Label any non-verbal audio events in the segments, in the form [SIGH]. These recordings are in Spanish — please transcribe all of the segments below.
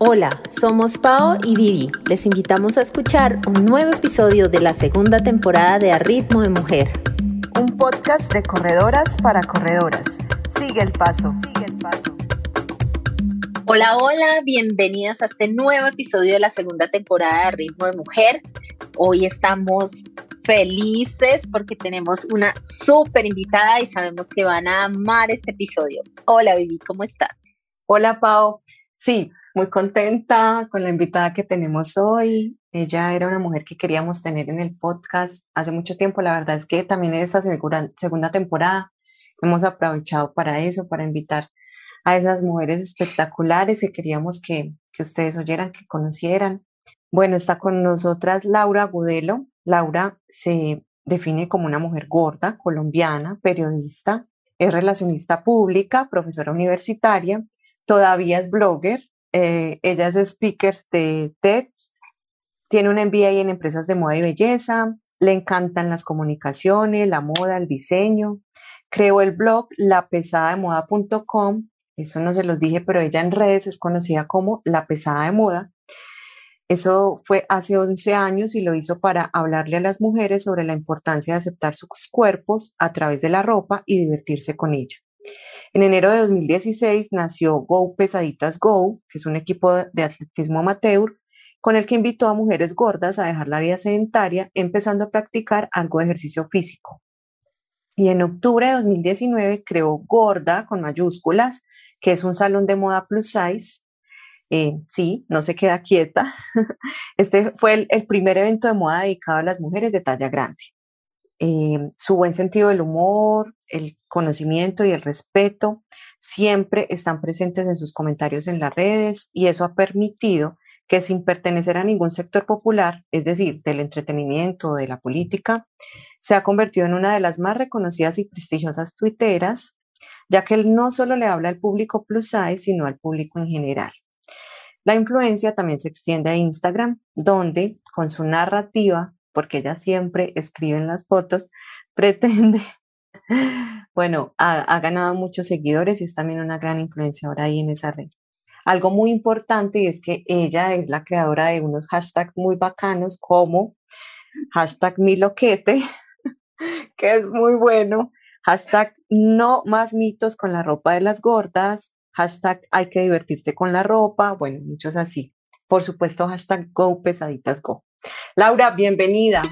Hola, somos Pao y Vivi. Les invitamos a escuchar un nuevo episodio de la segunda temporada de A Ritmo de Mujer. Un podcast de corredoras para corredoras. Sigue el paso, sigue el paso. Hola, hola, bienvenidas a este nuevo episodio de la segunda temporada de Ritmo de Mujer. Hoy estamos felices porque tenemos una súper invitada y sabemos que van a amar este episodio. Hola, Vivi, ¿cómo estás? Hola, Pau. Sí, muy contenta con la invitada que tenemos hoy. Ella era una mujer que queríamos tener en el podcast hace mucho tiempo. La verdad es que también en esta segunda temporada hemos aprovechado para eso, para invitar a esas mujeres espectaculares que queríamos que, que ustedes oyeran, que conocieran. Bueno, está con nosotras Laura Gudelo. Laura se define como una mujer gorda, colombiana, periodista, es relacionista pública, profesora universitaria, todavía es blogger, eh, ella es speaker de TEDx, tiene un MBA en empresas de moda y belleza, le encantan las comunicaciones, la moda, el diseño. Creó el blog lapesademoda.com, eso no se los dije, pero ella en redes es conocida como La Pesada de Moda. Eso fue hace 11 años y lo hizo para hablarle a las mujeres sobre la importancia de aceptar sus cuerpos a través de la ropa y divertirse con ella. En enero de 2016 nació Go Pesaditas Go, que es un equipo de atletismo amateur con el que invitó a mujeres gordas a dejar la vida sedentaria, empezando a practicar algo de ejercicio físico. Y en octubre de 2019 creó Gorda con mayúsculas, que es un salón de moda plus size. Eh, sí, no se queda quieta. [LAUGHS] Este fue el primer evento de moda dedicado a las mujeres de talla grande. Eh, su buen sentido del humor, el conocimiento y el respeto siempre están presentes en sus comentarios en las redes y eso ha permitido que sin pertenecer a ningún sector popular, es decir, del entretenimiento o de la política, se ha convertido en una de las más reconocidas y prestigiosas tuiteras, ya que él no solo le habla al público plus size, sino al público en general. La influencia también se extiende a Instagram, donde con su narrativa porque ella siempre escribe en las fotos, [LAUGHS] pretende, bueno, ha, ganado muchos seguidores y es también una gran influencia ahora ahí en esa red. Algo muy importante es que ella es la creadora de unos hashtags muy bacanos como hashtag miloquete, [LAUGHS] que es muy bueno, hashtag no más mitos con la ropa de las gordas, hashtag hay que divertirse con la ropa, bueno, muchos así. Por supuesto, hashtag go pesaditas go. Laura, bienvenida.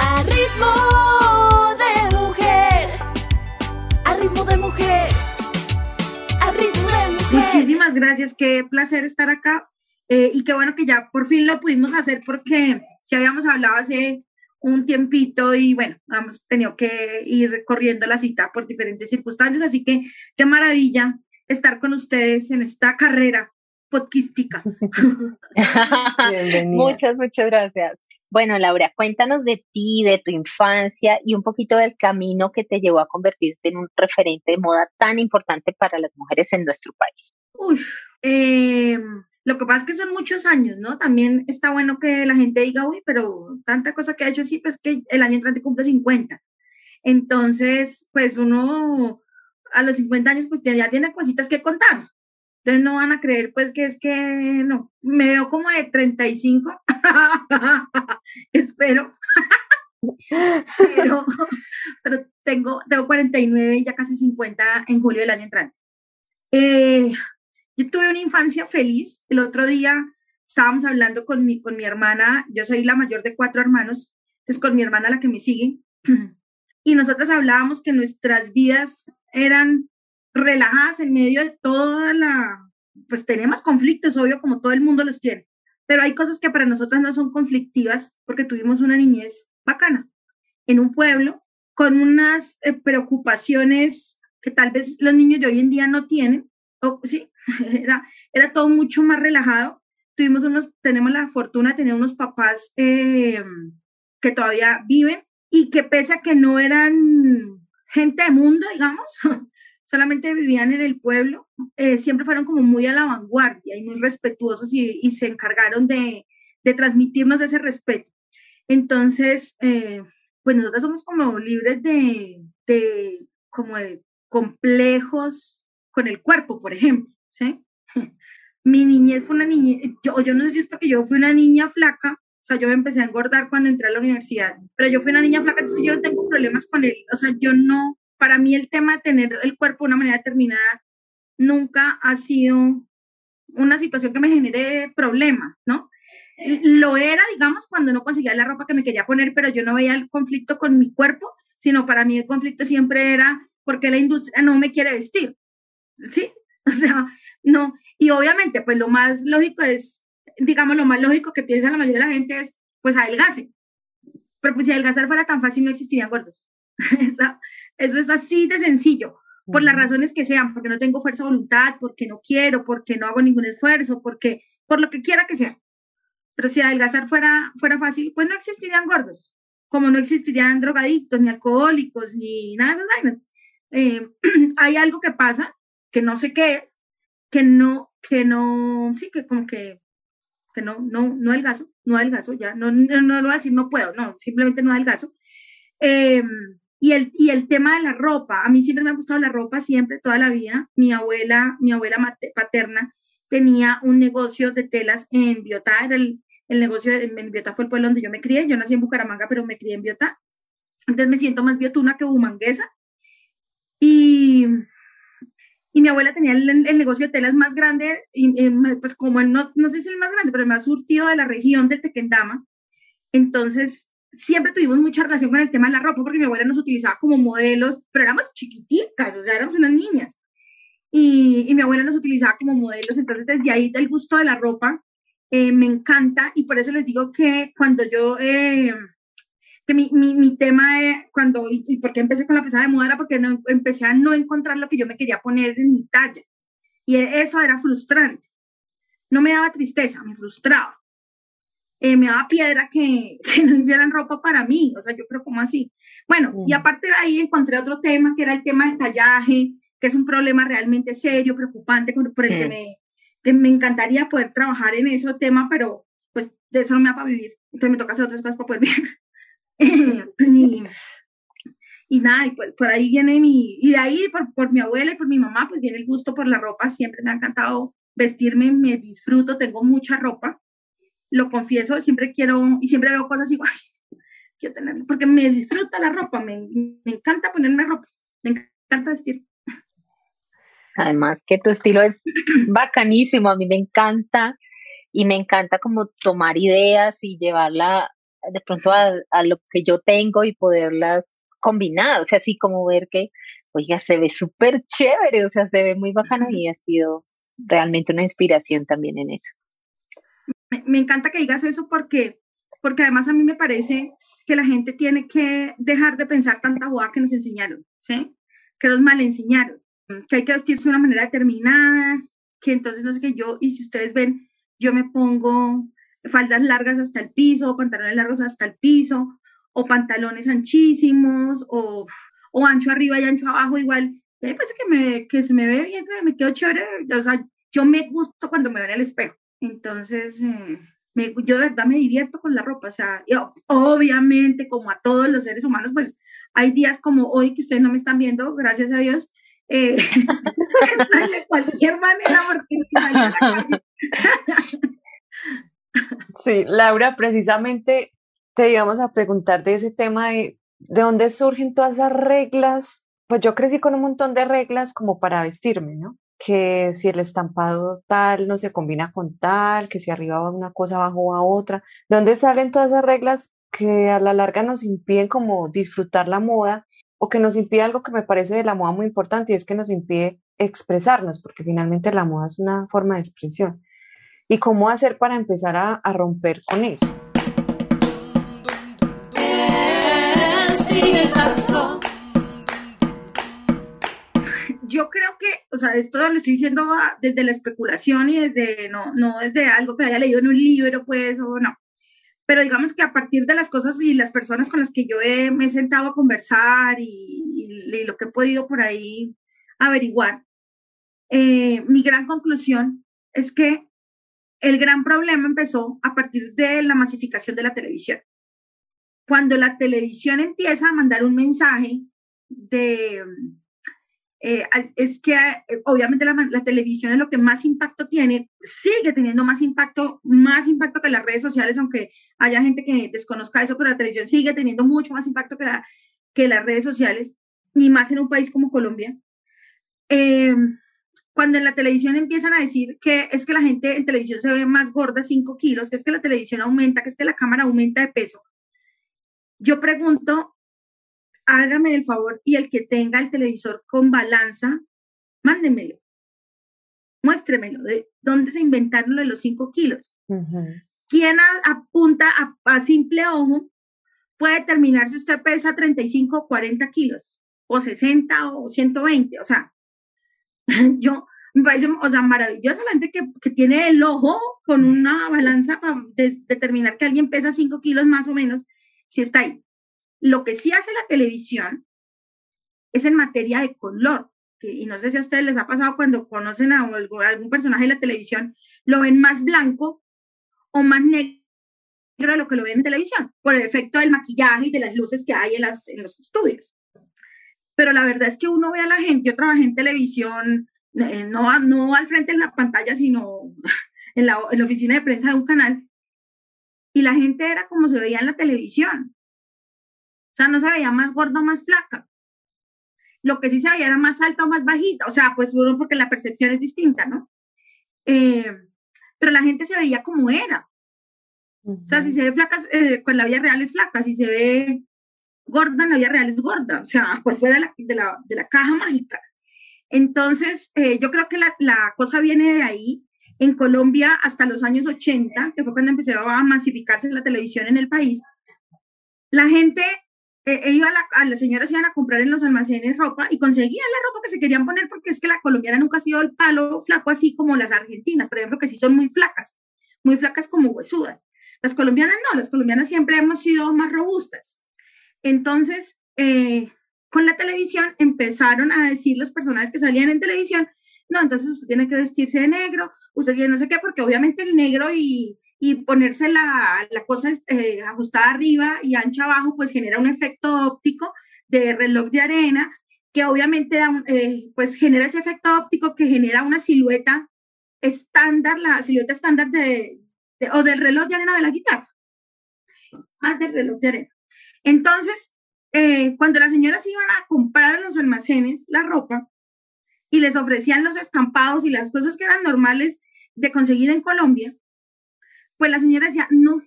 A ritmo de mujer. A ritmo de mujer. A ritmo de mujer. Muchísimas gracias, qué placer estar acá. Eh, y qué bueno que ya por fin lo pudimos hacer porque si habíamos hablado hace un tiempito y bueno, hemos tenido que ir corriendo la cita por diferentes circunstancias, así que qué maravilla estar con ustedes en esta carrera podcastica. [LAUGHS] muchas, muchas gracias. Bueno, Laura, cuéntanos de ti, de tu infancia y un poquito del camino que te llevó a convertirte en un referente de moda tan importante para las mujeres en nuestro país. Uy, em, lo que pasa es que son muchos años, ¿no? También está bueno que la gente diga, uy, pero tanta cosa que ha hecho, sí, pues que el año entrante cumple 50. Entonces, pues uno a los 50 años, pues ya tiene cositas que contar. Entonces no van a creer pues que es que no, me veo como de 35, [LAUGHS] espero, [LAUGHS] pero, tengo, tengo 49 y ya casi 50 en julio del año entrante. Eh, yo tuve una infancia feliz. El otro día estábamos hablando con mi, con mi hermana, yo soy la mayor de cuatro hermanos, entonces con mi hermana la que me sigue, [CLEARS THROAT] y nosotras hablábamos que nuestras vidas eran relajadas en medio de toda la, pues tenemos conflictos, obvio, como todo el mundo los tiene, pero hay cosas que para nosotras no son conflictivas porque tuvimos una niñez bacana en un pueblo con unas eh, preocupaciones que tal vez los niños de hoy en día no tienen, o sí, [LAUGHS] era, era todo mucho más relajado. Tuvimos unos, tenemos la fortuna de tener unos papás eh, que todavía viven y que pese a que no eran gente de mundo, digamos, [LAUGHS] solamente vivían en el pueblo, eh, siempre fueron como muy a la vanguardia y muy respetuosos y, se encargaron de, transmitirnos ese respeto. Entonces, eh, pues nosotros somos como libres de, de, como de complejos con el cuerpo, por ejemplo, ¿sí? [LAUGHS] mi niñez fue una niña, yo, yo no sé si es porque yo fui una niña flaca, o sea, yo empecé a engordar cuando entré a la universidad, pero yo fui una niña flaca, entonces yo no tengo problemas con él, o sea, yo no, para mí el tema de tener el cuerpo de una manera determinada nunca ha sido una situación que me genere problema, ¿no? Lo era, digamos, cuando no conseguía la ropa que me quería poner, pero yo no veía el conflicto con mi cuerpo, sino para mí el conflicto siempre era porque la industria no me quiere vestir, ¿sí? [LAUGHS] O sea, no, y obviamente, pues lo más lógico es, digamos, lo más lógico que piensa la mayoría de la gente es, pues adelgace. Pero pues si adelgazar fuera tan fácil, no existirían gordos. [LAUGHS] eso es así de sencillo, por las razones que sean, porque no tengo fuerza de voluntad, porque no quiero, porque no hago ningún esfuerzo, porque, por lo que quiera que sea. Pero si adelgazar fuera, fuera fácil, pues no existirían gordos, como no existirían drogadictos, ni alcohólicos, ni nada de esas vainas. Eh, [CLEARS THROAT] hay algo que pasa, que no sé qué es, que no, que no, sí, que como que, que no, no, no adelgazo, no adelgazo, ya, no, no, no lo voy a decir no puedo, no, simplemente no adelgazo. Eh, y el, y el tema de la ropa, a mí siempre me ha gustado la ropa, siempre, toda la vida. Mi abuela, mi abuela paterna tenía un negocio de telas en Biotá, era el, el negocio de, en Biotá fue el pueblo donde yo me crié, yo nací en Bucaramanga, pero me crié en Biotá. Entonces me siento más biotuna que bumanguesa. Y, y mi abuela tenía el, negocio de telas más grande, y, pues como no, no sé si el más grande, pero el más surtido de la región de Tequendama. Entonces, siempre tuvimos mucha relación con el tema de la ropa, porque mi abuela nos utilizaba como modelos, pero éramos chiquiticas, o sea, éramos unas niñas. Y, y mi abuela nos utilizaba como modelos, entonces desde ahí del gusto de la ropa eh, me encanta y por eso les digo que cuando yo, eh, que mi, mi, mi tema, eh, cuando, y, y por qué empecé con la pesada de moda era porque no, empecé a no encontrar lo que yo me quería poner en mi talla. Y eso era frustrante. No me daba tristeza, me frustraba. Eh, me daba piedra que, [LAUGHS] que, no hicieran ropa para mí, o sea, yo creo como así. Bueno, y aparte de ahí encontré otro tema, que era el tema del tallaje, que es un problema realmente serio, preocupante, por el que, me, que me encantaría poder trabajar en ese tema, pero pues de eso no me da para vivir, entonces me toca hacer otras cosas para poder vivir. [LAUGHS] y, y, nada, y por, por, ahí viene mi, y de ahí por, por mi abuela y por mi mamá, pues viene el gusto por la ropa, siempre me ha encantado vestirme, me disfruto, tengo mucha ropa lo confieso, siempre quiero y siempre veo cosas igual, [LAUGHS] quiero tenerlo, porque me disfruta la ropa, me, me, encanta ponerme ropa, me encanta vestir. Además que tu estilo es [CLEARS THROAT] bacanísimo, a mí me encanta y me encanta como tomar ideas y llevarla de pronto a, a lo que yo tengo y poderlas combinar, o sea, así como ver que, oiga, se ve súper chévere, o sea, se ve muy bacana y ha sido realmente una inspiración también en eso me, encanta que digas eso porque, porque además a mí me parece que la gente tiene que dejar de pensar tanta boda que nos enseñaron, ¿sí? Que nos mal enseñaron, que hay que vestirse de una manera determinada, que entonces no sé qué yo, y si ustedes ven, yo me pongo faldas largas hasta el piso, pantalones largos hasta el piso, o pantalones anchísimos, o, o ancho arriba y ancho abajo, igual, eh, pues que, me, que se me ve bien, que me quedo chévere, o sea, yo me gusto cuando me veo en el espejo. Entonces, eh, yo de verdad me divierto con la ropa, o sea, obviamente como a todos los seres humanos, pues hay días como hoy que ustedes no me están viendo, gracias a Dios, eh, [LAUGHS] de cualquier manera porque a la calle. sí, Laura, precisamente te íbamos a preguntar de ese tema de de dónde surgen todas esas reglas. Pues yo crecí con un montón de reglas como para vestirme, ¿no? Que si el estampado tal no se combina con tal, que si arriba va una cosa, abajo va otra. ¿De dónde salen todas esas reglas que a la larga nos impiden como disfrutar la moda o que nos impide algo que me parece de la moda muy importante y es que nos impide expresarnos, porque finalmente la moda es una forma de expresión. ¿Y cómo hacer para empezar a, a romper con eso? Yo creo que, o sea, esto lo estoy diciendo desde la especulación y desde, no, no desde algo que haya leído en un libro, pues, o no. Pero digamos que a partir de las cosas y las personas con las que yo he, me he sentado a conversar y, y, lo que he podido por ahí averiguar, eh, mi gran conclusión es que el gran problema empezó a partir de la masificación de la televisión. Cuando la televisión empieza a mandar un mensaje de eh, es que eh, obviamente la, televisión es lo que más impacto tiene, sigue teniendo más impacto, más impacto que las redes sociales, aunque haya gente que desconozca eso, pero la televisión sigue teniendo mucho más impacto que, la, que las redes sociales, ni más en un país como Colombia. Eh, cuando en la televisión empiezan a decir que es que la gente en televisión se ve más gorda 5 kilos, que es que la televisión aumenta, que es que la cámara aumenta de peso, yo pregunto, hágame el favor y el que tenga el televisor con balanza, mándemelo. Muéstremelo, de dónde se inventaron los 5 kilos. ¿Quién apunta a, simple ojo puede determinar si usted pesa 35 o 40 kilos, o 60 o 120? O sea, [LAUGHS] yo me parece, o sea, maravilloso la gente que, que tiene el ojo con una balanza para determinar que alguien pesa 5 kilos más o menos, si está ahí. Lo que sí hace la televisión es en materia de color. y no sé si a ustedes les ha pasado cuando conocen a, algún personaje de la televisión, lo ven más blanco o más negro de lo que lo ven en televisión, por el efecto del maquillaje y de las luces que hay en, los estudios. Pero la verdad es que uno ve a la gente, yo trabajé en televisión, eh, no, no al frente de la pantalla, sino [LAUGHS] en la, en la oficina de prensa de un canal, y la gente era como se veía en la televisión. O sea, no se veía más gorda o más flaca. Lo que sí se veía era más alta o más bajita. O sea, pues bueno, porque la percepción es distinta, ¿no? Eh, pero la gente se veía como era. O sea, si se ve flaca, eh, pues la vida real es flaca. Si se ve gorda, en la vida real es gorda. O sea, por fuera de la, de la, caja mágica. Entonces, eh, yo creo que la, la, cosa viene de ahí. En Colombia, hasta los años 80, que fue cuando empezó a masificarse la televisión en el país, la gente eh, iba a, las señoras iban a comprar en los almacenes ropa y conseguían la ropa que se querían poner porque es que la colombiana nunca ha sido el palo flaco así como las argentinas, por ejemplo, que sí son muy flacas, muy flacas como huesudas. Las colombianas no, las colombianas siempre hemos sido más robustas. Entonces, eh, con la televisión empezaron a decir los personajes que salían en televisión, no, entonces usted tiene que vestirse de negro, usted tiene no sé qué, porque obviamente el negro y, y ponerse la, la cosa eh, ajustada arriba y ancha abajo, pues genera un efecto óptico de reloj de arena que obviamente da eh, pues genera ese efecto óptico que genera una silueta estándar, la silueta estándar de, o del reloj de arena de la guitarra, más del reloj de arena. Entonces, eh, cuando las señoras iban a comprar en los almacenes la ropa y les ofrecían los estampados y las cosas que eran normales de conseguir en Colombia, pues la señora decía, no,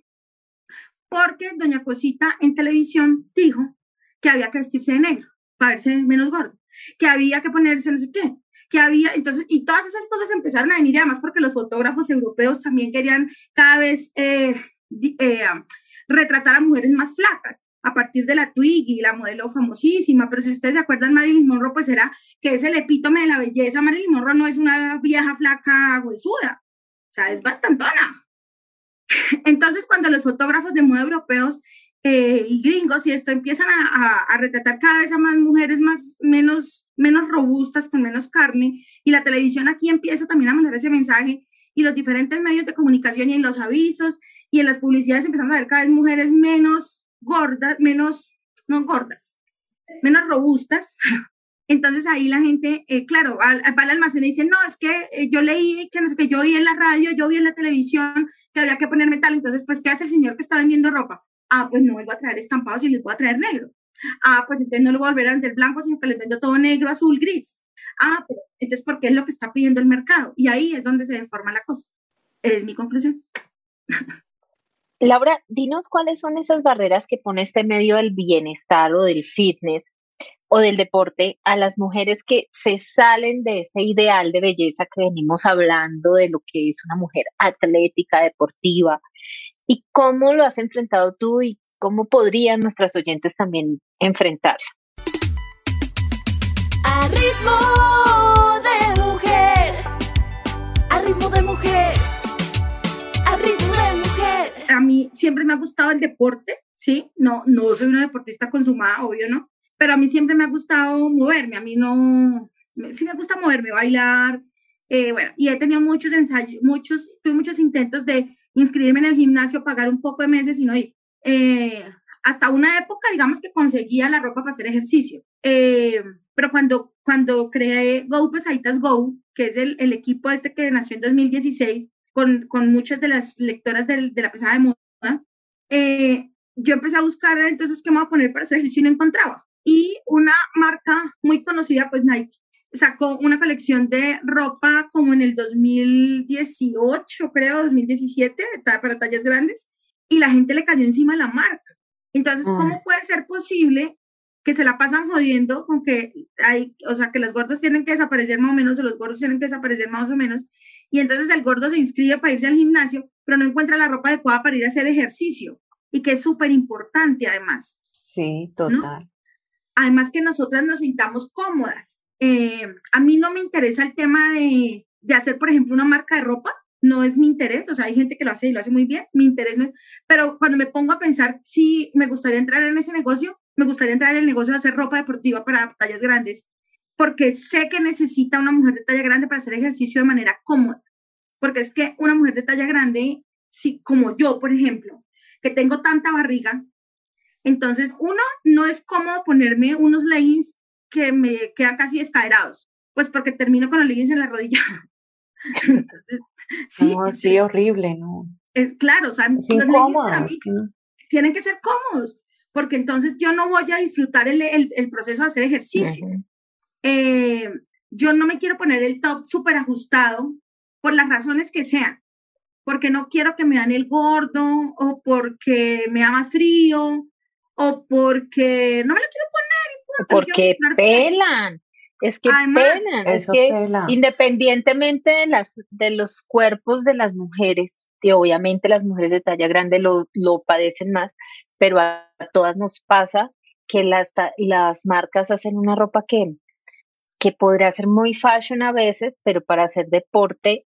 porque doña Cosita en televisión dijo que había que vestirse de negro para verse menos gordo, que había que ponerse no sé qué, que había, entonces, y todas esas cosas empezaron a venir, además porque los fotógrafos europeos también querían cada vez eh, eh, retratar a mujeres más flacas a partir de la Twiggy, la modelo famosísima, pero si ustedes se acuerdan, Marilyn Monroe, pues era que es el epítome de la belleza. Marilyn Monroe no es una vieja flaca huesuda, o sea, es bastantona. Entonces, cuando los fotógrafos de moda europeos eh, y gringos y esto empiezan a, retratar cada vez a más mujeres más, menos, menos robustas, con menos carne, y la televisión aquí empieza también a mandar ese mensaje, y los diferentes medios de comunicación y en los avisos y en las publicidades empiezan a ver cada vez mujeres menos gordas, menos, no gordas, menos robustas. Entonces ahí la gente, eh, claro, va al, almacén y dice, no, es que eh, yo leí que no sé, que yo vi en la radio, yo vi en la televisión que había que ponerme tal, entonces, pues, ¿qué hace el señor que está vendiendo ropa? Ah, pues no vuelvo a traer estampados y les voy a traer negro. Ah, pues entonces no le voy a volver a vender blanco, sino que les vendo todo negro, azul, gris. Ah, pero entonces, ¿por qué es lo que está pidiendo el mercado? Y ahí es donde se deforma la cosa. Es mi conclusión. Laura, dinos cuáles son esas barreras que pone este medio del bienestar o del fitness o del deporte a las mujeres que se salen de ese ideal de belleza que venimos hablando de lo que es una mujer atlética, deportiva, y cómo lo has enfrentado tú y cómo podrían nuestras oyentes también enfrentarlo. A ritmo de mujer, a ritmo de mujer, a ritmo de mujer. A mí siempre me ha gustado el deporte, ¿sí? No, no soy una deportista consumada, obvio, ¿no? Pero a mí siempre me ha gustado moverme, a mí no, sí me gusta moverme, bailar, eh, bueno, y he tenido muchos ensayos, muchos, tuve muchos intentos de inscribirme en el gimnasio, pagar un poco de meses y no ir. Eh, hasta una época, digamos que conseguía la ropa para hacer ejercicio, eh, pero cuando, cuando creé Go Pesaditas Go, que es el, el equipo este que nació en 2016, con, con muchas de las lectoras de, la pesada de moda, eh, yo empecé a buscar entonces qué me voy a poner para hacer ejercicio y no encontraba. Y una marca muy conocida, pues Nike, sacó una colección de ropa como en el 2018, creo, 2017, para tallas grandes, y la gente le cayó encima la marca. Entonces, ¿cómo ah. puede ser posible que se la pasan jodiendo con que hay, o sea, que los gordos tienen que desaparecer más o menos, o los gordos tienen que desaparecer más o menos, y entonces el gordo se inscribe para irse al gimnasio, pero no encuentra la ropa adecuada para ir a hacer ejercicio, y que es súper importante además. Sí, total. Además que nosotras nos sintamos cómodas. Eh, a mí no me interesa el tema de, de hacer, por ejemplo, una marca de ropa, no es mi interés, o sea, hay gente que lo hace y lo hace muy bien, mi interés no es, pero cuando me pongo a pensar si me gustaría entrar en ese negocio, me gustaría entrar en el negocio de hacer ropa deportiva para tallas grandes, porque sé que necesita una mujer de talla grande para hacer ejercicio de manera cómoda, porque es que una mujer de talla grande, si, como yo, por ejemplo, que tengo tanta barriga, entonces uno, no es cómodo ponerme unos leggings que me quedan casi escaderados, pues porque termino con los leggings en la rodilla. [LAUGHS] Entonces, sí, sí, horrible, ¿no? Es claro, o sea, los tienen que ser cómodos, porque entonces yo no voy a disfrutar el, el, proceso de hacer ejercicio. Eh, yo no me quiero poner el top súper ajustado por las razones que sean, porque no quiero que me dan el gordo o porque me da más frío o porque no me lo quiero poner. porque pelan. Es que pelan, es que independientemente de, las, de los cuerpos de las mujeres, y obviamente las mujeres de talla grande lo, lo padecen más, pero a, todas nos pasa que las, las marcas hacen una ropa que, que podría ser muy fashion a veces, pero para hacer deporte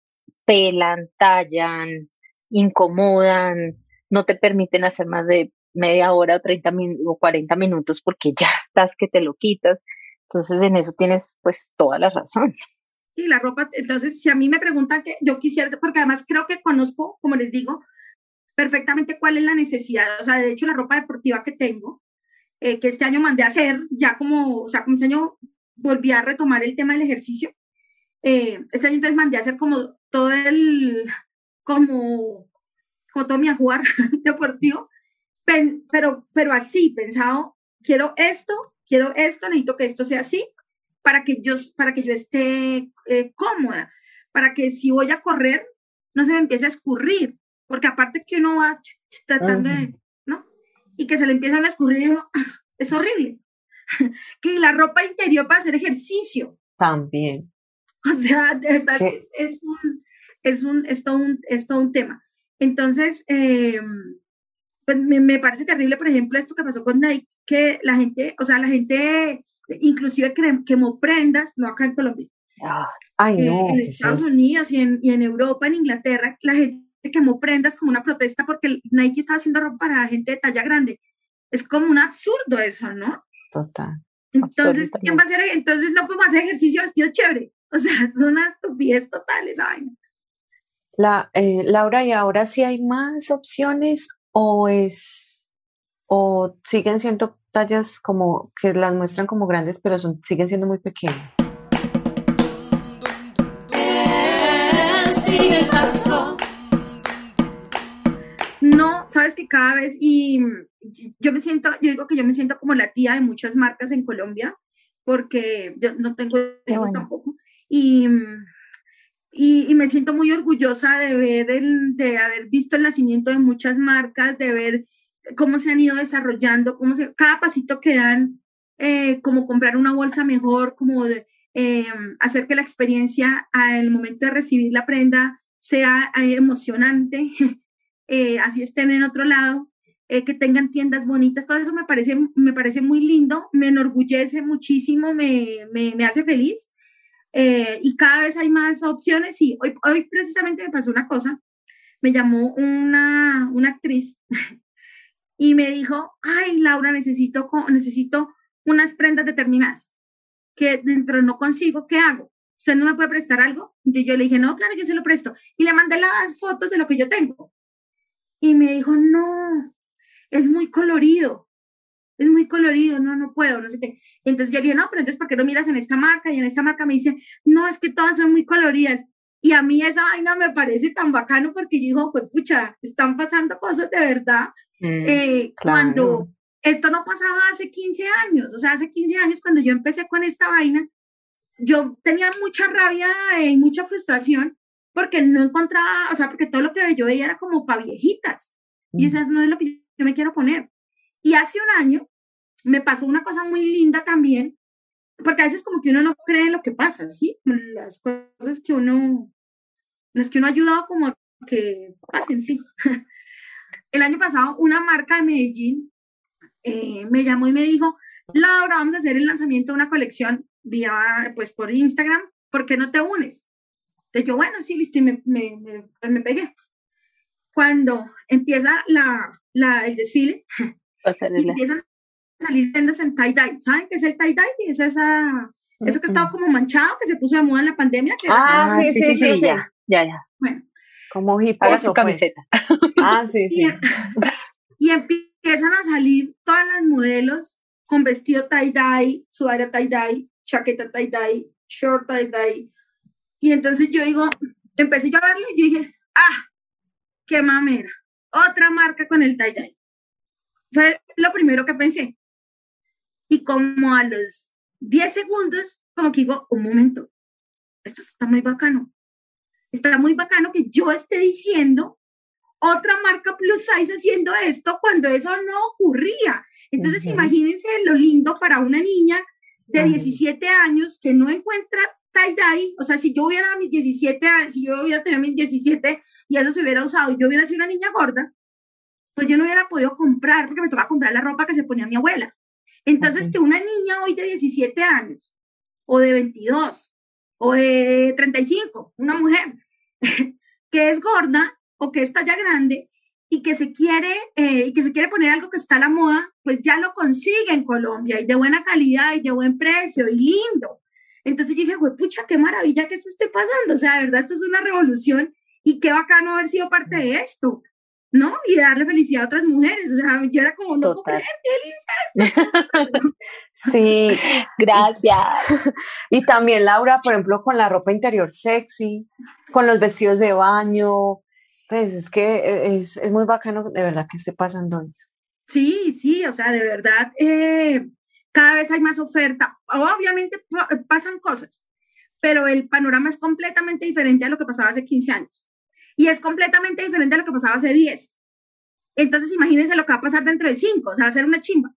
pelan, tallan, incomodan, no te permiten hacer más de media hora o 30 o 40 minutos porque ya [LAUGHS] estás que te lo quitas. Entonces en eso tienes pues toda la razón. Sí, la ropa, entonces si a mí me preguntan que yo quisiera, porque además creo que conozco, como les digo, perfectamente cuál es la necesidad. O sea, de hecho, la ropa deportiva que tengo, eh, que este año mandé a hacer, ya como, o sea, como este año volví a retomar el tema del ejercicio. Eh, este año entonces mandé a hacer como todo el, como, como todo mi jugar [LAUGHS] deportivo, pero, pero así, pensado, quiero esto, quiero esto, necesito que esto sea así, para que yo, para que yo esté eh, cómoda, para que si voy a correr, no se me empiece a escurrir, porque aparte que uno va tratando de, ¿no? Y que se le empiezan a escurrir, [LAUGHS] es horrible. [LAUGHS] que la ropa interior para hacer ejercicio. También. O sea, es, es, un, es, un, es, todo un, es todo un tema. Entonces, eh, pues me, me, parece terrible, por ejemplo, esto que pasó con Nike, que la gente, o sea, la gente inclusive quemó prendas, no acá en Colombia. Ay, eh, no, en Estados Unidos y en, y en Europa, en Inglaterra, la gente quemó prendas como una protesta porque Nike estaba haciendo ropa para gente de talla grande. Es como un absurdo eso, ¿no? Total. Entonces, ¿quién va a hacer? Entonces no podemos hacer ejercicio vestido chévere. O sea, [LAUGHS] es una estupidez total esa. La, eh, Laura, ¿y ahora sí hay más opciones o es o siguen siendo tallas como que las muestran como grandes, pero son, siguen siendo muy pequeñas? Sigue el paso no, sabes que cada vez, y yo me siento, yo digo que yo me siento como la tía de muchas marcas en Colombia, porque yo no tengo hijos tampoco, y, y, me siento muy orgullosa de ver, el, de haber visto el nacimiento de muchas marcas, de ver cómo se han ido desarrollando, cómo se, cada pasito que dan, eh, como comprar una bolsa mejor, como de, eh, hacer que la experiencia al momento de recibir la prenda sea eh, emocionante, [LAUGHS] Eh, así estén en otro lado, eh, que tengan tiendas bonitas, todo eso me parece, me parece muy lindo, me enorgullece muchísimo, me, me, hace feliz. Eh, y cada vez hay más opciones. Y hoy, hoy precisamente me pasó una cosa, me llamó una, una actriz [LAUGHS] y me dijo, ay, Laura, necesito, necesito unas prendas determinadas que dentro no consigo, ¿qué hago? ¿Usted no me puede prestar algo? Y yo le dije, no, claro, yo se lo presto. Y le mandé las fotos de lo que yo tengo. Y me dijo, no, es muy colorido. Es muy colorido, no, no puedo, no sé qué. entonces yo dije, no, pero entonces, ¿por qué no miras en esta marca? Y en esta marca me dice, no, es que todas son muy coloridas. Y a mí esa vaina me parece tan bacano porque yo digo, pues, pucha, están pasando cosas de verdad. Mm, eh, Cuando esto no pasaba hace 15 años, o sea, hace 15 años cuando yo empecé con esta vaina, yo tenía mucha rabia y mucha frustración porque no encontraba, o sea, porque todo lo que yo veía era como para viejitas. Y mm. eso no es lo que yo me quiero poner. Y hace un año me pasó una cosa muy linda también, porque a veces como que uno no cree en lo que pasa, ¿sí? Las cosas que uno, las que uno ha ayudado como que pasen, sí. [LAUGHS] El año pasado una marca de Medellín eh, me llamó y me dijo, Laura, vamos a hacer el lanzamiento de una colección vía, pues por Instagram, ¿por qué no te unes? Entonces yo, bueno, sí, listo, y me, pues, pegué. Cuando empieza la, el desfile, y empiezan a salir prendas en tie-dye. ¿Saben qué es el tie-dye? Es esa, eso que estaba como manchado, que se puso de moda en la pandemia. Que ah, sí, sí, sí, sí. ya, ya, ya. Bueno, Como hiposo, su pues. camiseta. [LAUGHS] Ah, sí, sí. y, y empiezan a salir todas las modelos con vestido tie-dye, sudadera tie-dye, chaqueta tie-dye, short tie-dye. Y entonces yo digo, empecé yo a verlo y yo dije, ah, qué mamera, otra marca con el tie-dye. Fue lo primero que pensé. Y como a los 10 segundos, como que digo, un momento, esto está muy bacano. Está muy bacano que yo esté diciendo otra marca plus size haciendo esto cuando eso no ocurría. Entonces, imagínense lo lindo para una niña de Ajá. 17 años que no encuentra tie-dye. O sea, si yo hubiera mis 17 años, si yo hubiera tenido mis 17 y eso se hubiera usado yo hubiera sido una niña gorda, pues yo no hubiera podido comprar porque me tocaba comprar la ropa que se ponía mi abuela. Entonces, que una niña hoy de 17 años o de 22 o de 35, una mujer [LAUGHS] que es gorda o que es talla grande y que se quiere eh, y que se quiere poner algo que está a la moda, pues ya lo consigue en Colombia y de buena calidad y de buen precio y lindo. Entonces yo dije, "Jue pucha, qué maravilla que eso esté pasando. O sea, de verdad, esto es una revolución y qué bacano haber sido parte de esto, ¿no? Y darle felicidad a otras mujeres. O sea, yo era como, no puedo Total. creer, qué lindo. [LAUGHS] Sí, Gracias. [LAUGHS] y también Laura, por ejemplo, con la ropa interior sexy, con los vestidos de baño, pues es que e- es, es muy bacano de verdad que esté pasando eso. Sí, sí, o sea, de verdad, eh, cada vez hay más oferta. Obviamente pa- pasan cosas, pero el panorama es completamente diferente a lo que pasaba hace 15 años. Y es completamente diferente a lo que pasaba hace 10. Entonces, imagínense lo que va a pasar dentro de 5, o sea, va a ser una chimba.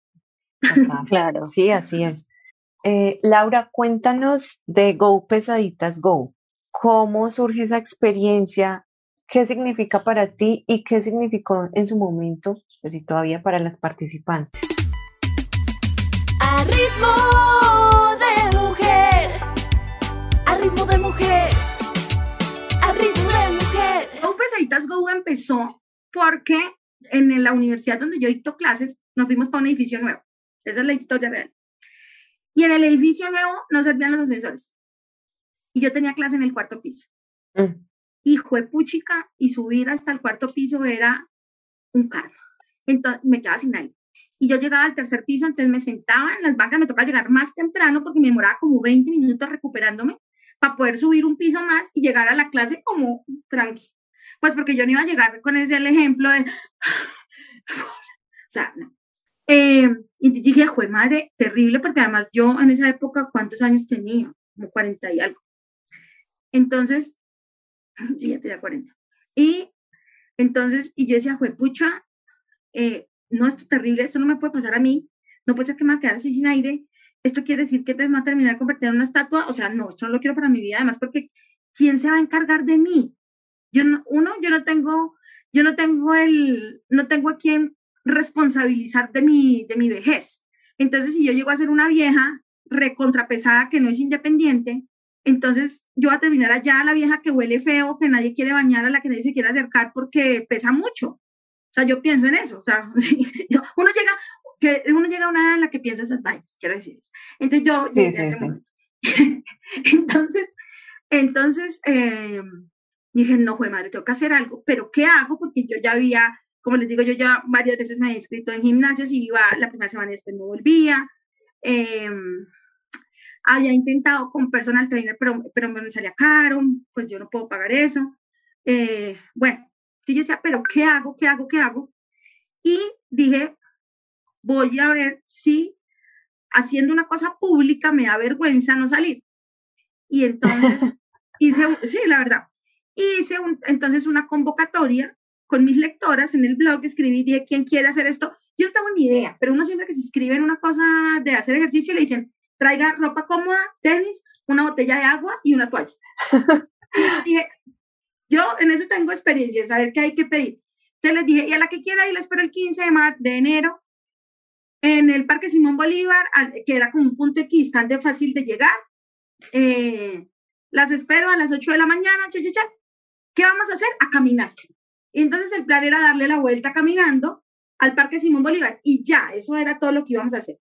[LAUGHS] Claro. Sí, así es. Eh, Laura, cuéntanos de Go Pesaditas Go. ¿Cómo surge esa experiencia? ¿Qué significa para ti y qué significó en su momento, pues y todavía para las participantes? A ritmo Go empezó porque en la universidad donde yo dicto clases, nos fuimos para un edificio nuevo. Esa es la historia real. Y en el edificio nuevo no servían los ascensores. Y yo tenía clase en el cuarto piso. Mm, y puchica y subir hasta el cuarto piso era un karma. Entonces me quedaba sin aire. Y yo llegaba al tercer piso, entonces me sentaba en las bancas, me tocaba llegar más temprano porque me demoraba como 20 minutos recuperándome para poder subir un piso más y llegar a la clase como tranqui. Pues porque yo no iba a llegar con ese el ejemplo de... o sea, no. Eh, y dije, jue madre, terrible, porque además yo en esa época, ¿cuántos años tenía? Como 40 y algo. Entonces, sí, ya tenía 40. Y entonces, y yo decía, juepucha, eh, no, esto es terrible, esto no me puede pasar a mí, no puede ser que me va a quedar así sin aire, esto quiere decir que te va a terminar convertido en una estatua, o sea, no, esto no lo quiero para mi vida, además porque ¿quién se va a encargar de mí? Yo no, uno, yo no tengo, yo no tengo el, no tengo a quién responsabilizar de mi, de mi vejez. Entonces, si yo llego a ser una vieja recontrapesada que no es independiente, entonces yo voy a terminar allá la vieja que huele feo, que nadie quiere bañar, a la que nadie se quiere acercar porque pesa mucho. O sea, yo pienso en eso. O sea, [LAUGHS] sí, yo- uno llega, que uno llega a una edad en la que piensa esas vainas, quiero decir eso. Entonces yo Sí, desde sí, ese momento. [LAUGHS] entonces, entonces eh, dije, no, jue madre, tengo que hacer algo, pero ¿qué hago? Porque yo ya había como les digo, yo ya varias veces me había inscrito en gimnasios y iba la primera semana y después no volvía. Em, había intentado con personal trainer, pero, pero me salía caro, pues yo no puedo pagar eso. Eh, bueno, yo decía, pero ¿qué hago? ¿Qué hago? ¿Qué hago? Y dije, voy a ver si haciendo una cosa pública me da vergüenza no salir. Y entonces [LAUGHS] hice, sí, la verdad, hice entonces una convocatoria con mis lectoras en el blog, escribí, dije, ¿quién quiere hacer esto? Yo no tengo ni idea, pero uno siempre que se inscribe en una cosa de hacer ejercicio le dicen, traiga ropa cómoda, tenis, una botella de agua y una toalla. [LAUGHS] dije, yo en eso tengo experiencia, saber qué hay que pedir. Entonces les dije, y a la que quiera, y la espero el 15 de, mar, de enero en el Parque Simón Bolívar, que era como un punto equidistante fácil de llegar. Eh, las espero a las 8 de la mañana, cha, cha, cha. ¿Qué vamos a hacer? A caminar. Y entonces el plan era darle la vuelta caminando al Parque Simón Bolívar y ya, eso era todo lo que íbamos a hacer.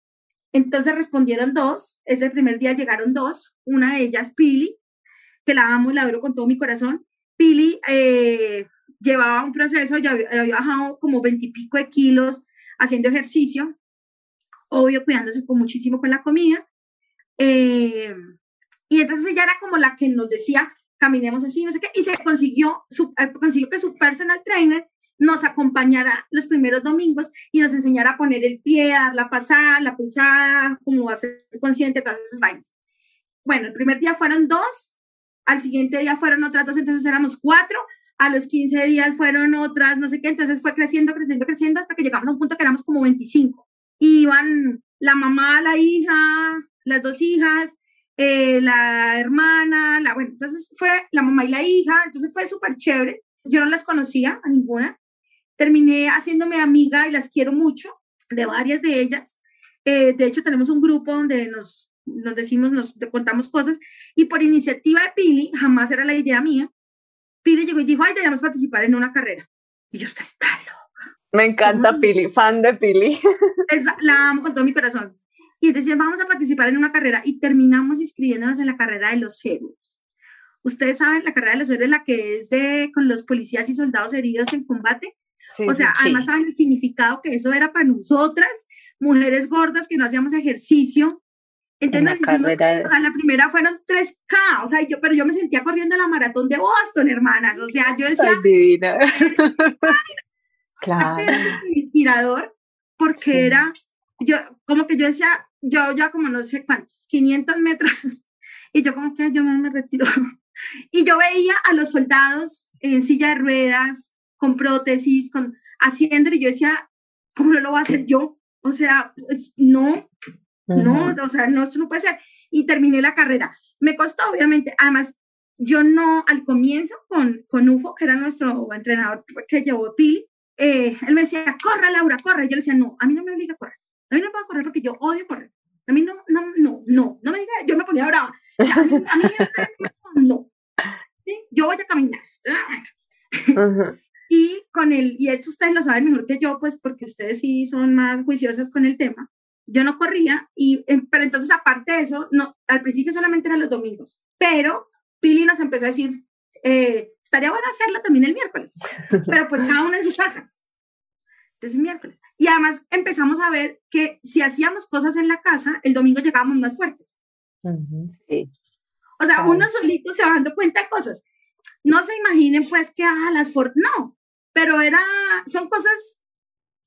Entonces respondieron dos, ese primer día llegaron dos, una de ellas Pili, que la amo y la adoro con todo mi corazón. Pili eh, llevaba un proceso, ya había, bajado como veintipico de kilos haciendo ejercicio, obvio cuidándose con muchísimo con la comida. Eh, y entonces ella era como la que nos decía, caminemos así, no sé qué, y se consiguió, su, eh, consiguió que su personal trainer nos acompañara los primeros domingos y nos enseñara a poner el pie, a dar la pasada, la pisada, como a ser consciente todas esas vainas. Bueno, el primer día fueron dos, al siguiente día fueron otras dos, entonces éramos cuatro, a los 15 días fueron otras, no sé qué, entonces fue creciendo, creciendo, creciendo hasta que llegamos a un punto que éramos como 25. Y iban la mamá, la hija, las dos hijas, eh, la hermana, la, bueno, entonces fue la mamá y la hija, entonces fue súper chévere. Yo no las conocía a ninguna. Terminé haciéndome amiga y las quiero mucho de varias de ellas. Eh, de hecho, tenemos un grupo donde nos, nos decimos, nos contamos cosas y por iniciativa de Pili, jamás era la idea mía, Pili llegó y dijo, ay, deberíamos participar en una carrera. Y yo, usted está loca. Me encanta Pili, fan de Pili. la amo con todo mi corazón. Y decía, vamos a participar en una carrera y terminamos inscribiéndonos en la carrera de los héroes. Ustedes saben, la carrera de los héroes, la que es de con los policías y soldados heridos en combate. o sea, además saben el significado que eso era para nosotras, mujeres gordas que no hacíamos ejercicio. Entonces, la, o sea, la primera fueron 3K, o sea, yo, pero yo me sentía corriendo la maratón de Boston, hermanas. O sea, yo decía. divina. [LAUGHS] claro. Era inspirador porque era, yo, como que yo decía, yo ya como no sé cuántos, 500 metros, [LAUGHS] y yo como que yo me, retiro. [LAUGHS] Y yo veía a los soldados en silla de ruedas, con prótesis, con, haciendo, y yo decía, ¿cómo no lo voy a hacer yo? O sea, pues, no, no, o sea, no, esto no puede ser. Y terminé la carrera. Me costó, obviamente, además, yo no, al comienzo con, con UFO, que era nuestro entrenador que llevó Pili, eh, él me decía, corra, Laura, corre. Yo le decía, no, a mí no me obliga a correr. A mí no puedo correr porque yo odio correr. A mí no, no, no, no, no me diga, yo me ponía brava. A mí, a mí no. ¿Sí? Yo voy a caminar. [LAUGHS] Y con el, y esto ustedes lo saben mejor que yo, pues porque ustedes sí son más juiciosas con el tema. Yo no corría, y, pero entonces aparte de eso, no, al principio solamente eran los domingos, pero Pili nos empezó a decir, eh, estaría bueno hacerlo también el miércoles, pero pues cada uno en su casa. Entonces miércoles. Y además empezamos a ver que si hacíamos cosas en la casa, el domingo llegábamos más fuertes. O sea, uno solito se va dando cuenta de cosas. No se imaginen pues que a las for no, pero era, son cosas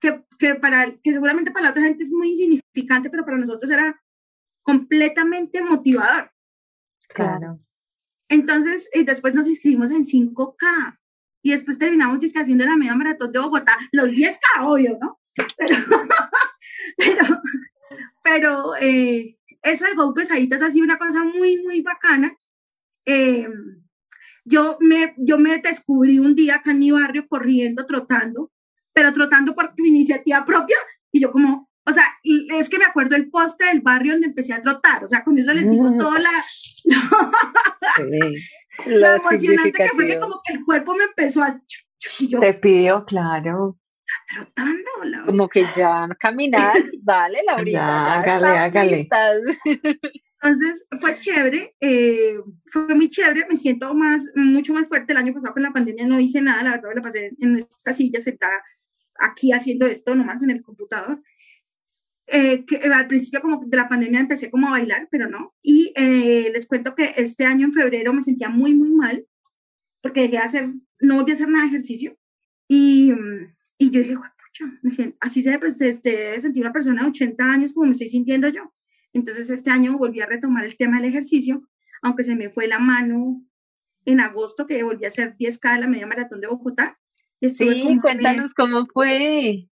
que, que, para, que seguramente para la otra gente es muy insignificante, pero para nosotros era completamente motivador. Claro. Entonces, y después nos inscribimos en 5K y después terminamos haciendo la media maratón de Bogotá, los 10K, obvio, ¿no? [LAUGHS] Pero, pero, eh, eso de Go Pesaditas ha sido una cosa muy, muy bacana. Eh, yo, me, yo me descubrí un día acá en mi barrio corriendo, trotando, pero trotando por iniciativa propia, y yo como, o sea, es que me acuerdo el poste del barrio donde empecé a trotar, o sea, con eso les digo toda [LAUGHS] la, lo emocionante que fue que como que el cuerpo me empezó a... Te pidió, claro. Trotando, Como que ya caminar, [LAUGHS] dale, la Ya, hágale, hágale. Entonces fue chévere, eh, fue muy chévere, me siento más, mucho más fuerte. El año pasado con la pandemia no hice nada, la verdad me la pasé en esta silla sentada aquí haciendo esto nomás en el computador. Eh, que al principio como de la pandemia empecé como a bailar, pero no. Y eh, les cuento que este año en febrero me sentía muy, muy mal porque dejé de hacer, no volví a hacer nada de ejercicio. Y, y yo dije, pucha, me siento, así se, pues, se, debe sentir una persona de 80 años como me estoy sintiendo yo. Entonces este año volví a retomar el tema del ejercicio, aunque se me fue la mano en agosto que volví a hacer 10K de la media maratón de Bogotá. sí, cuéntanos cómo fue.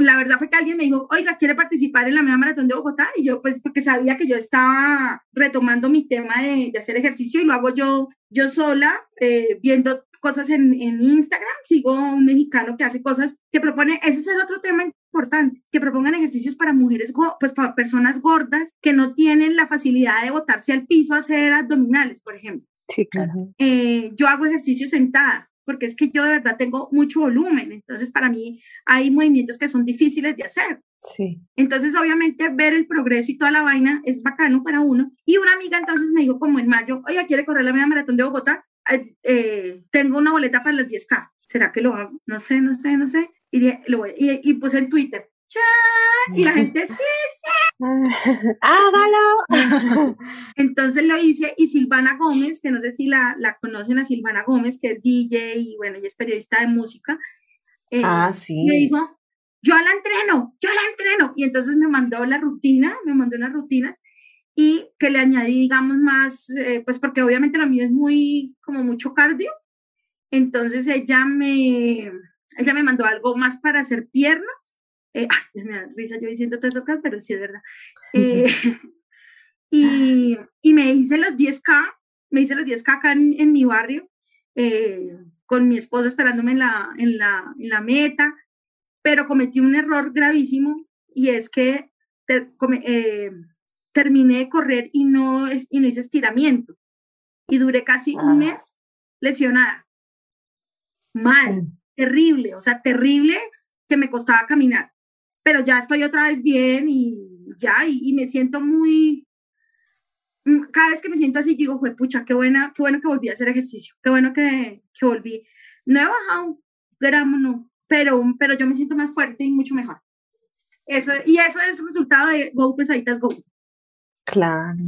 La verdad fue que alguien me dijo, oiga, ¿quiere participar en la media maratón de Bogotá? Y yo, pues, porque sabía que yo estaba retomando mi tema de, de hacer ejercicio y lo hago yo, yo sola, eh, viendo cosas en, en, Instagram, sigo un mexicano que hace cosas que propone, ese es el otro tema importante, que propongan ejercicios para mujeres, pues para personas gordas que no tienen la facilidad de botarse al piso a hacer abdominales, por ejemplo. Sí, claro. Eh, yo hago ejercicio sentada, porque es que yo de verdad tengo mucho volumen, entonces para mí hay movimientos que son difíciles de hacer. Sí. Entonces, obviamente, ver el progreso y toda la vaina es bacano para uno. Y una amiga entonces me dijo como en mayo, oye, ¿quiere correr la media maratón de Bogotá? Eh, tengo una boleta para las 10K. ¿Será que lo hago? No sé, no sé, no sé. Y, lo voy, y, y, puse en Twitter, ¡Chat! Y la [LAUGHS] gente, sí, sí. [LAUGHS] ¡Hágalo! [LAUGHS] Entonces lo hice y Silvana Gómez, que no sé si la, la conocen a Silvana Gómez, que es DJ y bueno, y es periodista de música. Eh, ah, sí. Me dijo, yo la entreno, yo la entreno. Y entonces me mandó la rutina, me mandó unas rutinas y que le añadí, digamos, más, eh, pues porque obviamente lo mío es muy, como mucho cardio, entonces ella me, ella me mandó algo más para hacer piernas, eh, ay, me da risa yo diciendo todas esas cosas, pero sí es verdad, [LAUGHS] eh, [LAUGHS] y, y, me hice los 10K, me hice los 10K acá en, en mi barrio, con mi esposo esperándome en la, en, la, en la meta, pero cometí un error gravísimo y es que terminé de correr y no, es, y no hice estiramiento. Y duré casi un mes lesionada. Mal, terrible, o sea, terrible que me costaba caminar. Pero ya estoy otra vez bien y ya, y, me siento muy... Mm, cada vez que me siento así, digo, pucha, qué, buena, qué bueno que volví a hacer ejercicio, qué bueno que, que volví. No he bajado un gramo, no, pero, pero yo me siento más fuerte y mucho mejor. Eso, y eso es resultado de Go Pesaditas Go. Claro.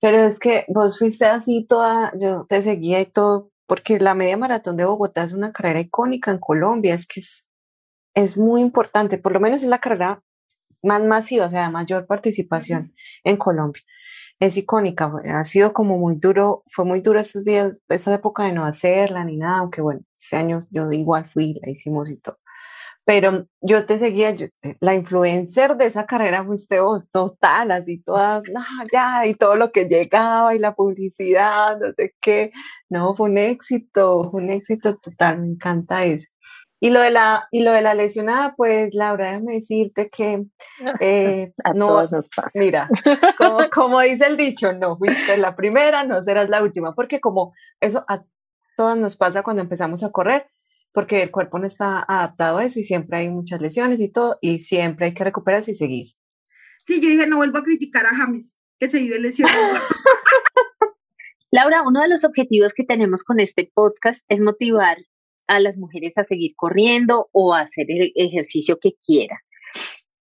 Pero es que vos fuiste así toda, yo te seguía y todo, porque la media maratón de Bogotá es una carrera icónica en Colombia, es que es, es muy importante, por lo menos es la carrera más masiva, o sea, mayor participación en Colombia. Es icónica, ha sido como muy duro, fue muy duro estos días, esa época de no hacerla ni nada, aunque bueno, este año yo igual fui, la hicimos y todo pero yo te seguía, la influencer de esa carrera fuiste vos, total, así toda, [LAUGHS] ya, y todo lo que llegaba y la publicidad, no sé qué, no, fue un éxito, fue un éxito total, me encanta eso. Y lo de la, y lo de la lesionada, pues Laura, déjame decirte que eh, [LAUGHS] a no, todos nos pasa. Mira, como, como dice el dicho, no fuiste la primera, no serás la última, porque como eso a todas nos pasa cuando empezamos a correr, porque el cuerpo no está adaptado a eso y siempre hay muchas lesiones y todo, y siempre hay que recuperarse y seguir. Sí, yo dije, no vuelvo a criticar a James, que se vive lesionado. [LAUGHS] Laura, uno de los objetivos que tenemos con este podcast es motivar a las mujeres a seguir corriendo o a hacer el ejercicio que quieran,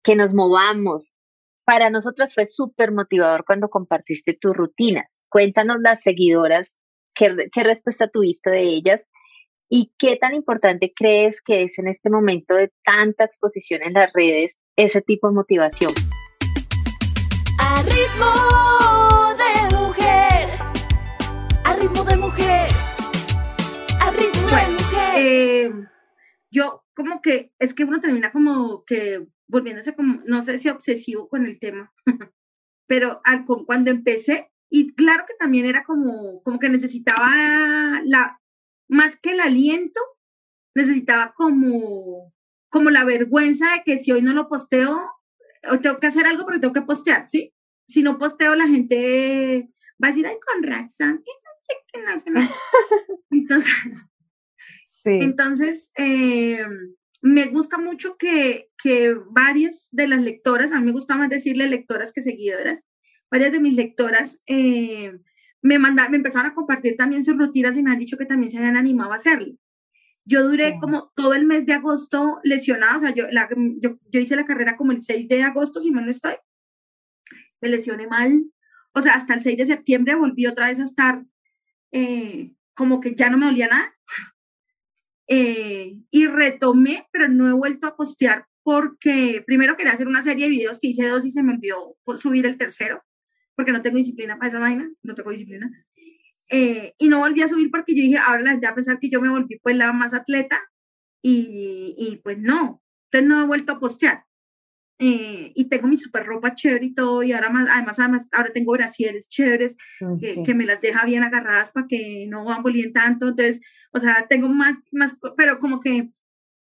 que nos movamos. Para nosotras fue súper motivador cuando compartiste tus rutinas. Cuéntanos las seguidoras, qué, qué respuesta tuviste de ellas ¿Y qué tan importante crees que es en este momento de tanta exposición en las redes ese tipo de motivación? A ritmo de mujer, a ritmo de mujer, Yo como que es que uno termina como que volviéndose como, no sé si obsesivo con el tema, [LAUGHS] pero al, cuando empecé, y claro que también era como, como que necesitaba la, más que el aliento, necesitaba como, como la vergüenza de que si hoy no lo posteo, hoy tengo que hacer algo porque tengo que postear, ¿sí? Si no posteo, la gente va a decir, ay, con razón, que no, que no, [LAUGHS] Entonces, sí. entonces eh, me gusta mucho que, que varias de las lectoras, a mí me gusta más decirle lectoras que seguidoras, varias de mis lectoras eh, me, manda, me empezaron a compartir también sus rutinas y me han dicho que también se habían animado a hacerlo. Yo duré como todo el mes de agosto lesionada, o sea, yo, la, yo, yo, hice la carrera como el 6 de agosto, si mal no estoy. Me lesioné mal, o sea, hasta el 6 de septiembre volví otra vez a estar eh, como que ya no me dolía nada. Eh, y retomé, pero no he vuelto a postear porque primero quería hacer una serie de videos que hice dos y se me olvidó subir el tercero, porque no tengo disciplina para esa vaina, no tengo disciplina. Eh, y no volví a subir porque yo dije, ahora la gente va a pensar que yo me volví pues la más atleta y, y pues no, entonces no he vuelto a postear. Eh, y tengo mi super ropa chévere y todo, y ahora más, además, además ahora tengo brasieres chéveres que, que, me las deja bien agarradas para que no ambolien tanto, entonces, o sea, tengo más, más, pero como que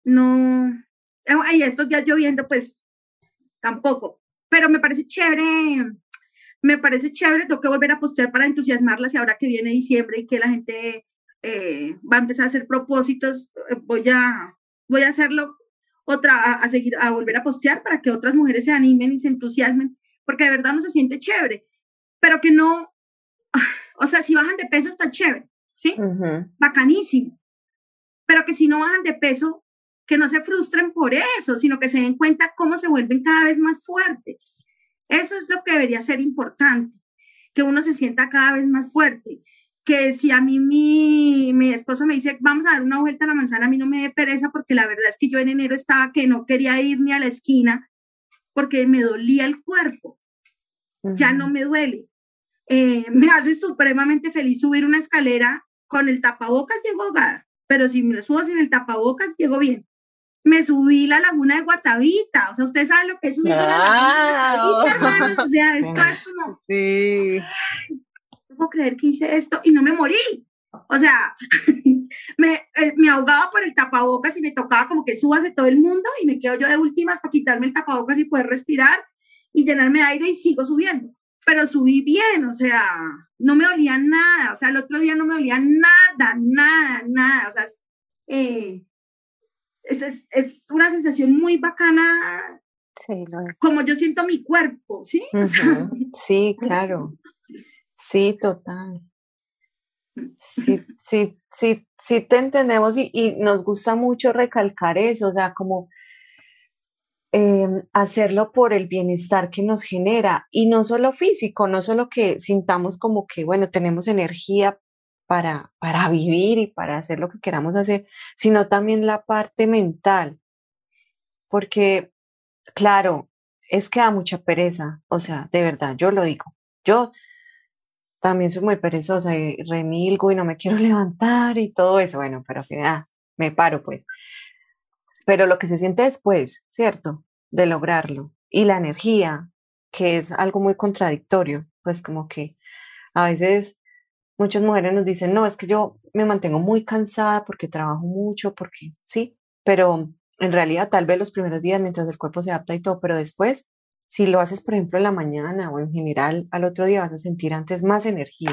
no, y estos días lloviendo, pues tampoco, pero me parece chévere me parece chévere, tengo que volver a postear para entusiasmarlas y ahora que viene diciembre y que la gente eh, va a empezar a hacer propósitos, eh, voy a, voy a hacerlo otra, a, seguir, a volver a postear para que otras mujeres se animen y se entusiasmen, porque de verdad no se siente chévere, pero que no, [SIGHS] o sea, si bajan de peso está chévere, ¿sí? Bacanísimo, pero que si no bajan de peso, que no se frustren por eso, sino que se den cuenta cómo se vuelven cada vez más fuertes. Eso es lo que debería ser importante, que uno se sienta cada vez más fuerte, que si a mí mi, mi esposo me dice, vamos a dar una vuelta a la manzana, a mí no me dé pereza, porque la verdad es que yo en enero estaba que no quería ir ni a la esquina, porque me dolía el cuerpo, ya no me duele. Eh, me hace supremamente feliz subir una escalera con el tapabocas, llego ahogada, pero si me subo sin el tapabocas, llego bien me subí la laguna de Guatavita, o sea, usted sabe lo que es subirse a la laguna de Guatavita, hermanos, o sea, esto [LAUGHS] es como, sí. Puedo creer que hice esto y no me morí, o sea, [LAUGHS] me, eh, me, ahogaba por el tapabocas y me tocaba como que subas de todo el mundo y me quedo yo de últimas para quitarme el tapabocas y poder respirar y llenarme de aire y sigo subiendo. Pero subí bien, o sea, no me dolía nada, o sea, el otro día no me dolía nada, nada, nada, o sea, eh, es, es, una sensación muy bacana. Sí, Como yo siento mi cuerpo, ¿sí? sí, [LAUGHS] claro. Sí, total. Mm. Sí, sí, sí, sí te entendemos y, y nos gusta mucho recalcar eso, o sea, como em, hacerlo por el bienestar que nos genera y no solo físico, no solo que sintamos como que, bueno, tenemos energía para, para vivir y para hacer lo que queramos hacer, sino también la parte mental. Porque, claro, es que da mucha pereza, o sea, de verdad, yo lo digo. Yo también soy muy perezosa y remilgo y no me [LAUGHS] quiero levantar y todo eso, bueno, pero que ah, me paro pues. Pero lo que se siente después, ¿cierto? De lograrlo. Y la energía, que es algo muy contradictorio, pues como que a veces muchas mujeres nos dicen, no, es que yo me mantengo muy cansada porque trabajo mucho, porque sí, pero en realidad tal vez los primeros días mientras el cuerpo se adapta y todo, pero después, si lo haces, por ejemplo, en la mañana o en general, al otro día vas a sentir antes más energía.